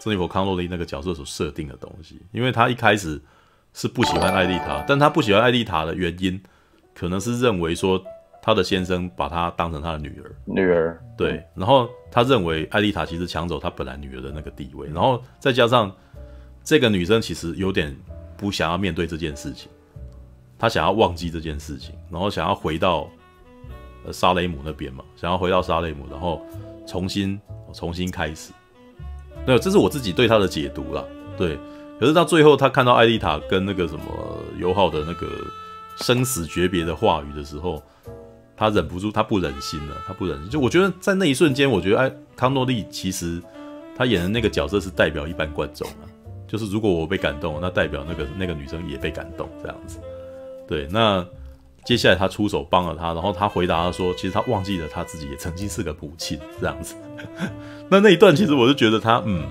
珍妮佛康洛利那个角色所设定的东西，因为他一开始是不喜欢艾丽塔，但他不喜欢艾丽塔的原因，可能是认为说他的先生把她当成他的女儿，女儿对，然后他认为艾丽塔其实抢走他本来女儿的那个地位，然后再加上这个女生其实有点不想要面对这件事情。她想要忘记这件事情，然后想要回到呃沙雷姆那边嘛，想要回到沙雷姆，然后重新重新开始。没有，这是我自己对他的解读啦。对，可是到最后，他看到艾丽塔跟那个什么尤浩的那个生死诀别的话语的时候，他忍不住，他不忍心了，他不忍心。就我觉得在那一瞬间，我觉得艾康诺利其实他演的那个角色是代表一般观众啊，就是如果我被感动，那代表那个那个女生也被感动这样子。对，那接下来他出手帮了他，然后他回答他说，其实他忘记了他自己也曾经是个母亲这样子。那那一段其实我就觉得他，嗯，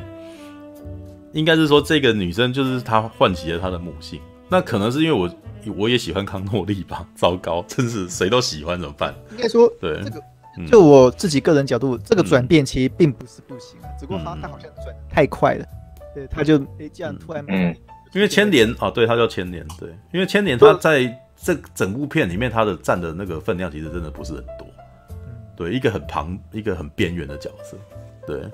应该是说这个女生就是他唤起了他的母性。那可能是因为我我也喜欢康诺利吧？糟糕，真是谁都喜欢怎么办？应该说，对这个，就我自己个人角度，嗯、这个转变其实并不是不行，只不过他他好像转太快了，对，他就哎这样突然。嗯因为千年啊，对，他叫千年，对，因为千年他在这整部片里面，他的占的那个分量其实真的不是很多，对，一个很旁，一个很边缘的角色，对，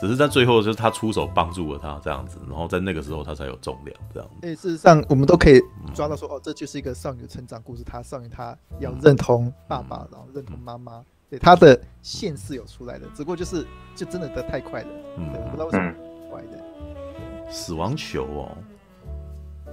只是在最后就是他出手帮助了他这样子，然后在那个时候他才有重量这样子。哎，事实上我们都可以抓到说，哦，这就是一个少女的成长故事，她少女她要认同爸爸，然后认同妈妈，对，她的线是有出来的，只不过就是就真的得太快了，嗯，我不知道为什么。死亡球哦，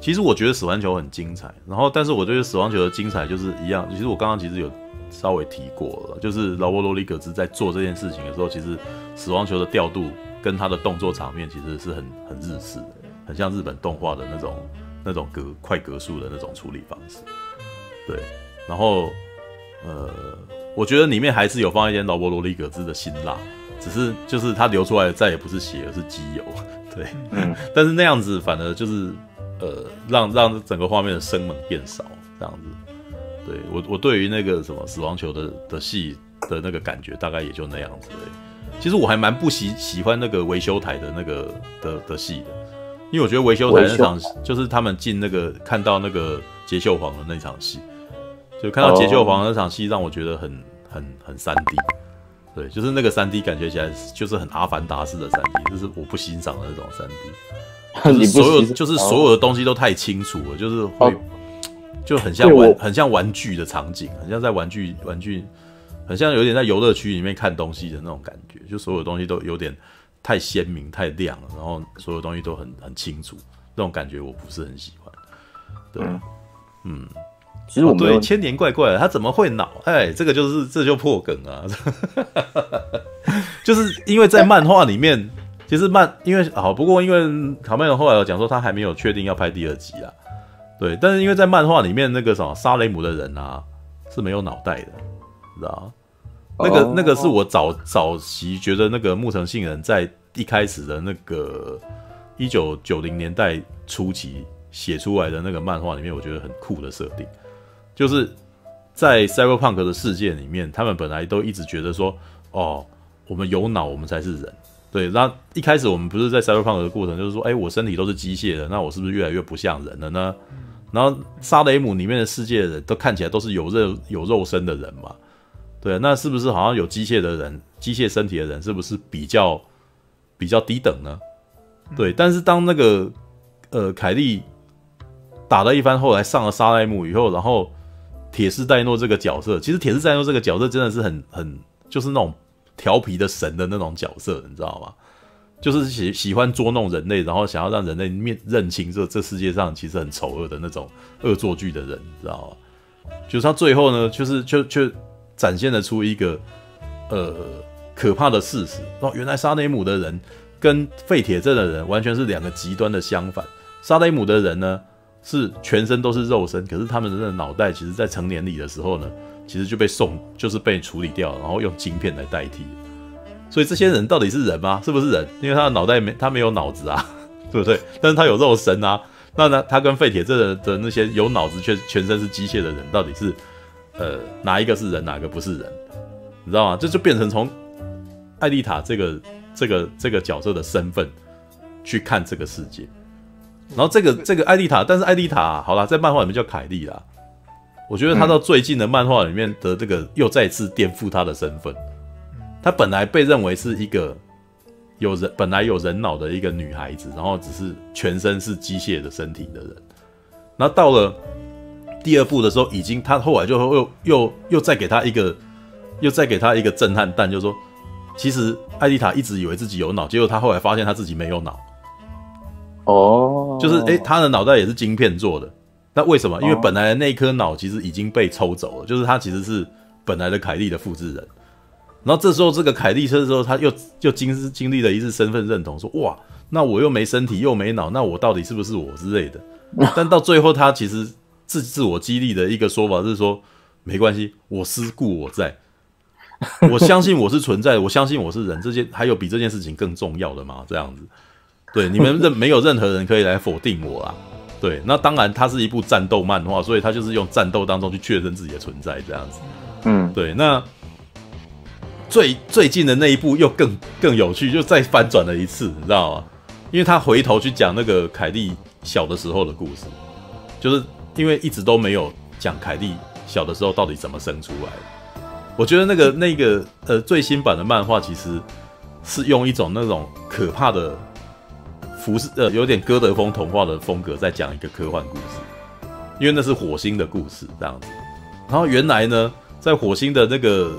其实我觉得死亡球很精彩，然后但是我觉得死亡球的精彩就是一样，其实我刚刚其实有稍微提过了，就是劳勃罗里格兹在做这件事情的时候，其实死亡球的调度跟他的动作场面其实是很很日式的，很像日本动画的那种那种格快格数的那种处理方式，对，然后呃，我觉得里面还是有放一点劳勃罗里格兹的辛辣，只是就是他流出来的再也不是血，而是机油。对，嗯，但是那样子反而就是，呃，让让整个画面的生猛变少，这样子。对我，我对于那个什么死亡球的的戏的那个感觉，大概也就那样子。其实我还蛮不喜喜欢那个维修台的那个的的戏的，因为我觉得维修台那场就是他们进那个看到那个杰秀皇的那场戏，就看到杰秀皇那场戏，让我觉得很很很三 D。对，就是那个三 D 感觉起来就是很阿凡达式的三 D，就是我不欣赏的那种三 D，就是所有就是所有的东西都太清楚了，就是会就很像玩很像玩具的场景，很像在玩具玩具，很像有点在游乐区里面看东西的那种感觉，就所有东西都有点太鲜明太亮了，然后所有东西都很很清楚，那种感觉我不是很喜欢。对，嗯。其实我对千年怪怪的，他怎么会恼？哎，这个就是这就破梗啊！就是因为在 漫画里面，其实漫因为好不过因为卡梅隆后来有讲说他还没有确定要拍第二集啊，对，但是因为在漫画里面那个什么沙雷姆的人啊是没有脑袋的，知道吗？那个那个是我早早期觉得那个木城信人在一开始的那个一九九零年代初期写出来的那个漫画里面，我觉得很酷的设定，就是在 Cyberpunk 的世界里面，他们本来都一直觉得说，哦，我们有脑，我们才是人。对，那一开始我们不是在 Cyberpunk 的过程，就是说，哎，我身体都是机械的，那我是不是越来越不像人了呢？然后沙雷姆里面的世界的人都看起来都是有肉有肉身的人嘛？对，那是不是好像有机械的人、机械身体的人，是不是比较比较低等呢？对，但是当那个呃凯莉打了一番，后来上了沙莱姆以后，然后铁士戴诺这个角色，其实铁士戴诺这个角色真的是很很就是那种调皮的神的那种角色，你知道吗？就是喜喜欢捉弄人类，然后想要让人类面认清这这世界上其实很丑恶的那种恶作剧的人，你知道吗？就是他最后呢，就是就就展现了出一个呃可怕的事实哦，原来沙雷姆的人。跟废铁镇的人完全是两个极端的相反。沙雷姆的人呢，是全身都是肉身，可是他们的脑袋，其实在成年礼的时候呢，其实就被送，就是被处理掉，然后用晶片来代替。所以这些人到底是人吗？是不是人？因为他的脑袋没，他没有脑子啊，对不对？但是他有肉身啊。那呢，他跟废铁这的的那些有脑子却全身是机械的人，到底是呃哪一个是人，哪个不是人？你知道吗？这就变成从艾丽塔这个。这个这个角色的身份去看这个世界，然后这个这个艾丽塔，但是艾丽塔好啦，在漫画里面叫凯莉啦。我觉得他到最近的漫画里面的这个又再次颠覆他的身份。他本来被认为是一个有人本来有人脑的一个女孩子，然后只是全身是机械的身体的人。然后到了第二部的时候，已经他后来就又又又再给他一个又再给他一个震撼弹，就是说。其实艾丽塔一直以为自己有脑，结果他后来发现他自己没有脑。哦，就是诶、欸，她的脑袋也是晶片做的。那为什么？因为本来的那一颗脑其实已经被抽走了，就是他其实是本来的凯利的复制人。然后这时候这个凯莉这时候他又又经经历了一次身份认同，说哇，那我又没身体又没脑，那我到底是不是我之类的？但到最后他其实自自我激励的一个说法是说，没关系，我思故我在。我相信我是存在的，我相信我是人。这件还有比这件事情更重要的吗？这样子，对你们任没有任何人可以来否定我啊。对，那当然它是一部战斗漫画，所以它就是用战斗当中去确认自己的存在，这样子。嗯，对。那最最近的那一部又更更有趣，就再翻转了一次，你知道吗？因为他回头去讲那个凯莉小的时候的故事，就是因为一直都没有讲凯莉小的时候到底怎么生出来的。我觉得那个那个呃最新版的漫画其实是用一种那种可怕的服饰呃有点哥德风童话的风格在讲一个科幻故事，因为那是火星的故事这样子。然后原来呢，在火星的那个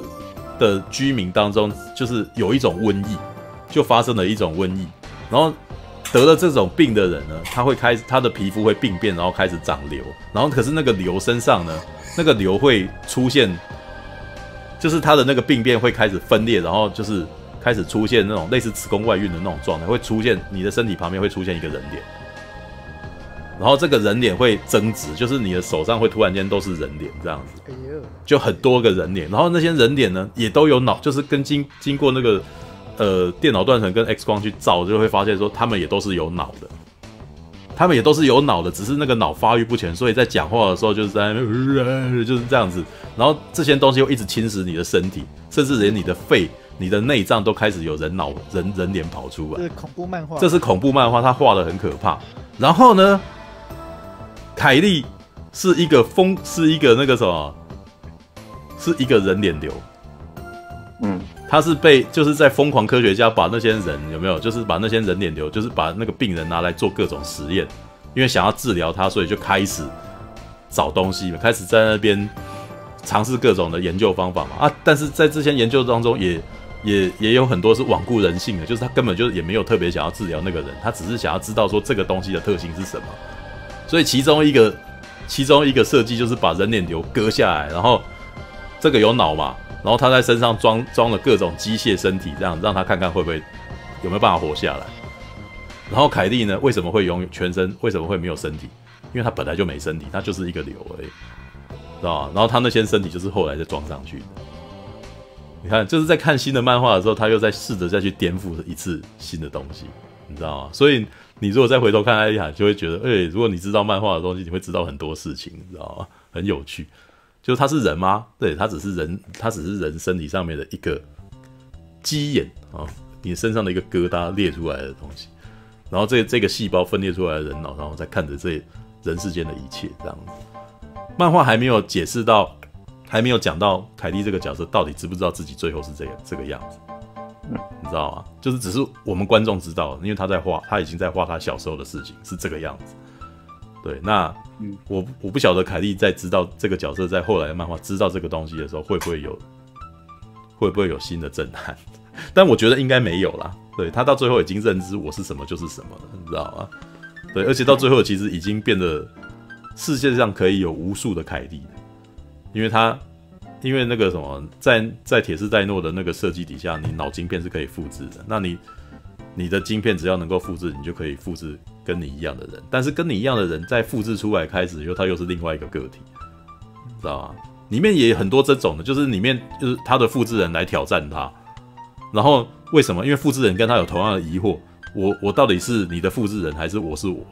的居民当中，就是有一种瘟疫，就发生了一种瘟疫。然后得了这种病的人呢，他会开始他的皮肤会病变，然后开始长瘤。然后可是那个瘤身上呢，那个瘤会出现。就是他的那个病变会开始分裂，然后就是开始出现那种类似子宫外孕的那种状态，会出现你的身体旁边会出现一个人脸，然后这个人脸会增值，就是你的手上会突然间都是人脸这样子，就很多个人脸，然后那些人脸呢也都有脑，就是跟经经过那个呃电脑断层跟 X 光去照，就会发现说他们也都是有脑的。他们也都是有脑的，只是那个脑发育不全，所以在讲话的时候就是在那边 就是这样子。然后这些东西又一直侵蚀你的身体，甚至连你的肺、你的内脏都开始有人脑、人人脸跑出来。这是恐怖漫画。这是恐怖漫画，他画的很可怕。然后呢，凯莉是一个疯，是一个那个什么，是一个人脸瘤。嗯。他是被就是在疯狂科学家把那些人有没有，就是把那些人脸瘤，就是把那个病人拿来做各种实验，因为想要治疗他，所以就开始找东西，开始在那边尝试各种的研究方法嘛啊！但是在这些研究当中也，也也有很多是罔顾人性的，就是他根本就也没有特别想要治疗那个人，他只是想要知道说这个东西的特性是什么。所以其中一个其中一个设计就是把人脸瘤割下来，然后这个有脑嘛。然后他在身上装装了各种机械身体，这样让他看看会不会有没有办法活下来。然后凯蒂呢，为什么会拥有全身？为什么会没有身体？因为他本来就没身体，他就是一个瘤而已，知道吧？然后他那些身体就是后来再装上去的。你看，就是在看新的漫画的时候，他又在试着再去颠覆一次新的东西。你知道吗？所以你如果再回头看艾丽塔，就会觉得，哎、如果你知道漫画的东西，你会知道很多事情，你知道吗？很有趣。就他是人吗？对，他只是人，他只是人身体上面的一个鸡眼啊，你身上的一个疙瘩裂出来的东西，然后这这个细胞分裂出来的人脑，然后再看着这人世间的一切，这样子。漫画还没有解释到，还没有讲到凯蒂这个角色到底知不知道自己最后是这个这个样子，你知道吗？就是只是我们观众知道，因为他在画，他已经在画他小时候的事情是这个样子。对，那。嗯，我我不晓得凯蒂在知道这个角色在后来的漫画知道这个东西的时候，会不会有会不会有新的震撼？但我觉得应该没有啦。对，他到最后已经认知我是什么就是什么了，你知道吗？对，而且到最后其实已经变得世界上可以有无数的凯蒂，因为他因为那个什么，在在铁士戴诺的那个设计底下，你脑晶片是可以复制的。那你你的晶片只要能够复制，你就可以复制。跟你一样的人，但是跟你一样的人在复制出来开始以后，他又是另外一个个体，知道吗？里面也有很多这种的，就是里面就是他的复制人来挑战他，然后为什么？因为复制人跟他有同样的疑惑，我我到底是你的复制人还是我是我？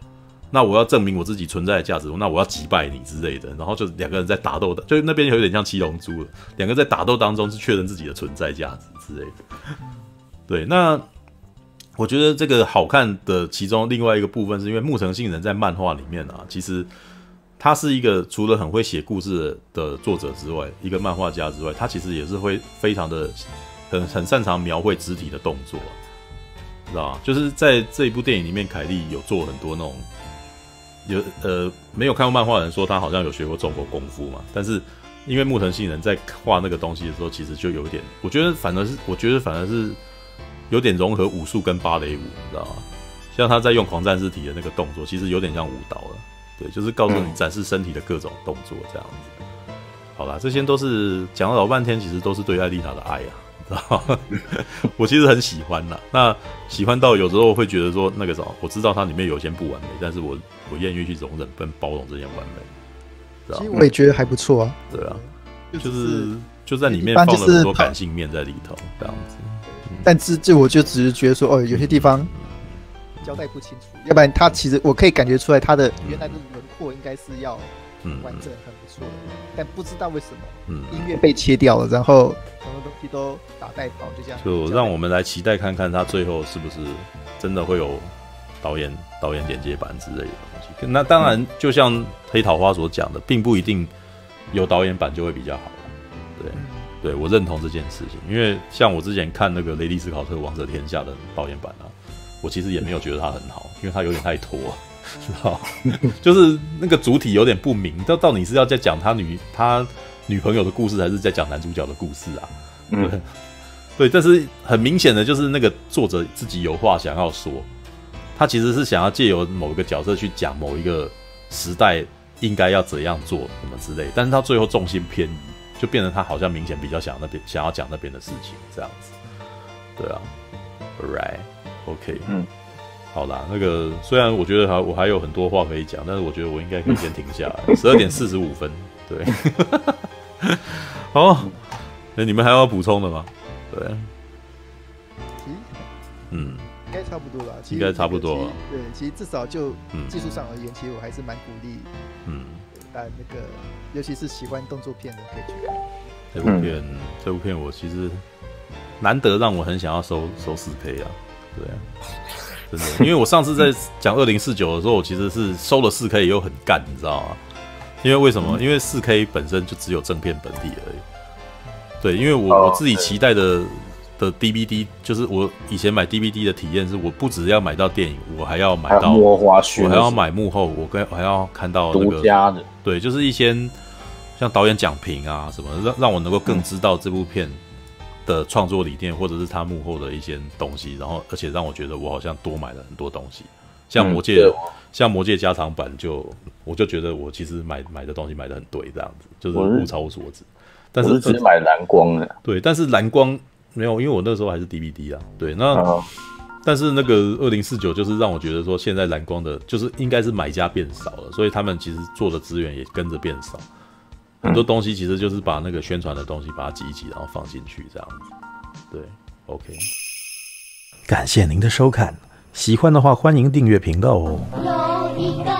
那我要证明我自己存在的价值，那我要击败你之类的，然后就两个人在打斗的，就那边有点像七龙珠了，两个在打斗当中是确认自己的存在价值之类的，对，那。我觉得这个好看的其中另外一个部分，是因为木城信人在漫画里面啊，其实他是一个除了很会写故事的作者之外，一个漫画家之外，他其实也是会非常的很很擅长描绘肢体的动作，知道吗？就是在这一部电影里面，凯莉有做很多那种有呃没有看过漫画的人说他好像有学过中国功夫嘛，但是因为木藤信人在画那个东西的时候，其实就有一点，我觉得反而是我觉得反而是。有点融合武术跟芭蕾舞，你知道吗？像他在用狂战士体的那个动作，其实有点像舞蹈了。对，就是告诉你展示身体的各种动作这样子。好啦，这些都是讲了老半天，其实都是对艾丽塔的爱啊，你知道吗？我其实很喜欢呐。那喜欢到有时候会觉得说，那个什么，我知道它里面有些不完美，但是我我愿意去容忍跟包容这些完美。其实我也觉得还不错啊。对啊，就是就在里面放了很多感性面在里头，这样子。但这这我就只是觉得说，哦，有些地方交代不清楚，要不然他其实我可以感觉出来，他的原来的轮廓应该是要完整很不错的，但不知道为什么，音乐被切掉了，然后什么东西都打带跑，就这样。就让我们来期待看看他最后是不是真的会有导演导演简介版之类的东西。那当然，就像黑桃花所讲的，并不一定有导演版就会比较好，对。对，我认同这件事情，因为像我之前看那个雷迪斯考特《王者天下》的导演版啊，我其实也没有觉得他很好，因为他有点太拖，知道就是那个主体有点不明，到到底是要在讲他女他女朋友的故事，还是在讲男主角的故事啊？对，嗯、对，但是很明显的就是那个作者自己有话想要说，他其实是想要借由某一个角色去讲某一个时代应该要怎样做什么之类，但是他最后重心偏移。就变成他好像明显比较想那边想要讲那边的事情这样子，对啊，All right，OK，嗯，好啦，那个虽然我觉得还我还有很多话可以讲，但是我觉得我应该可以先停下来，十二点四十五分，对，好，那你们还要补充的吗？对，嗯，应该差不多了，应该差不多了，对，其实至少就技术上而言，其实我还是蛮鼓励，嗯。但那个，尤其是喜欢动作片的，可以去看这部片。嗯、这部片我其实难得让我很想要收收四 K 啊，对啊，真的，因为我上次在讲二零四九的时候，我其实是收了四 K 又很干，你知道吗？因为为什么？因为四 K 本身就只有正片本体而已。对，因为我我自己期待的。的 DVD 就是我以前买 DVD 的体验是，我不只要买到电影，我还要买到我还要买幕后，我跟我还要看到那个家的，对，就是一些像导演讲评啊什么，让让我能够更知道这部片的创作理念，或者是他幕后的一些东西，然后而且让我觉得我好像多买了很多东西，像魔戒，嗯、像魔戒加长版就我就觉得我其实买买的东西买的很对，这样子就是物超所值，但是只买蓝光的，对，但是蓝光。没有，因为我那时候还是 DVD 啊。对，那、uh. 但是那个二零四九就是让我觉得说，现在蓝光的，就是应该是买家变少了，所以他们其实做的资源也跟着变少。很多东西其实就是把那个宣传的东西把它挤一挤，然后放进去这样子。对，OK。感谢您的收看。喜欢的话欢迎订阅频道哦。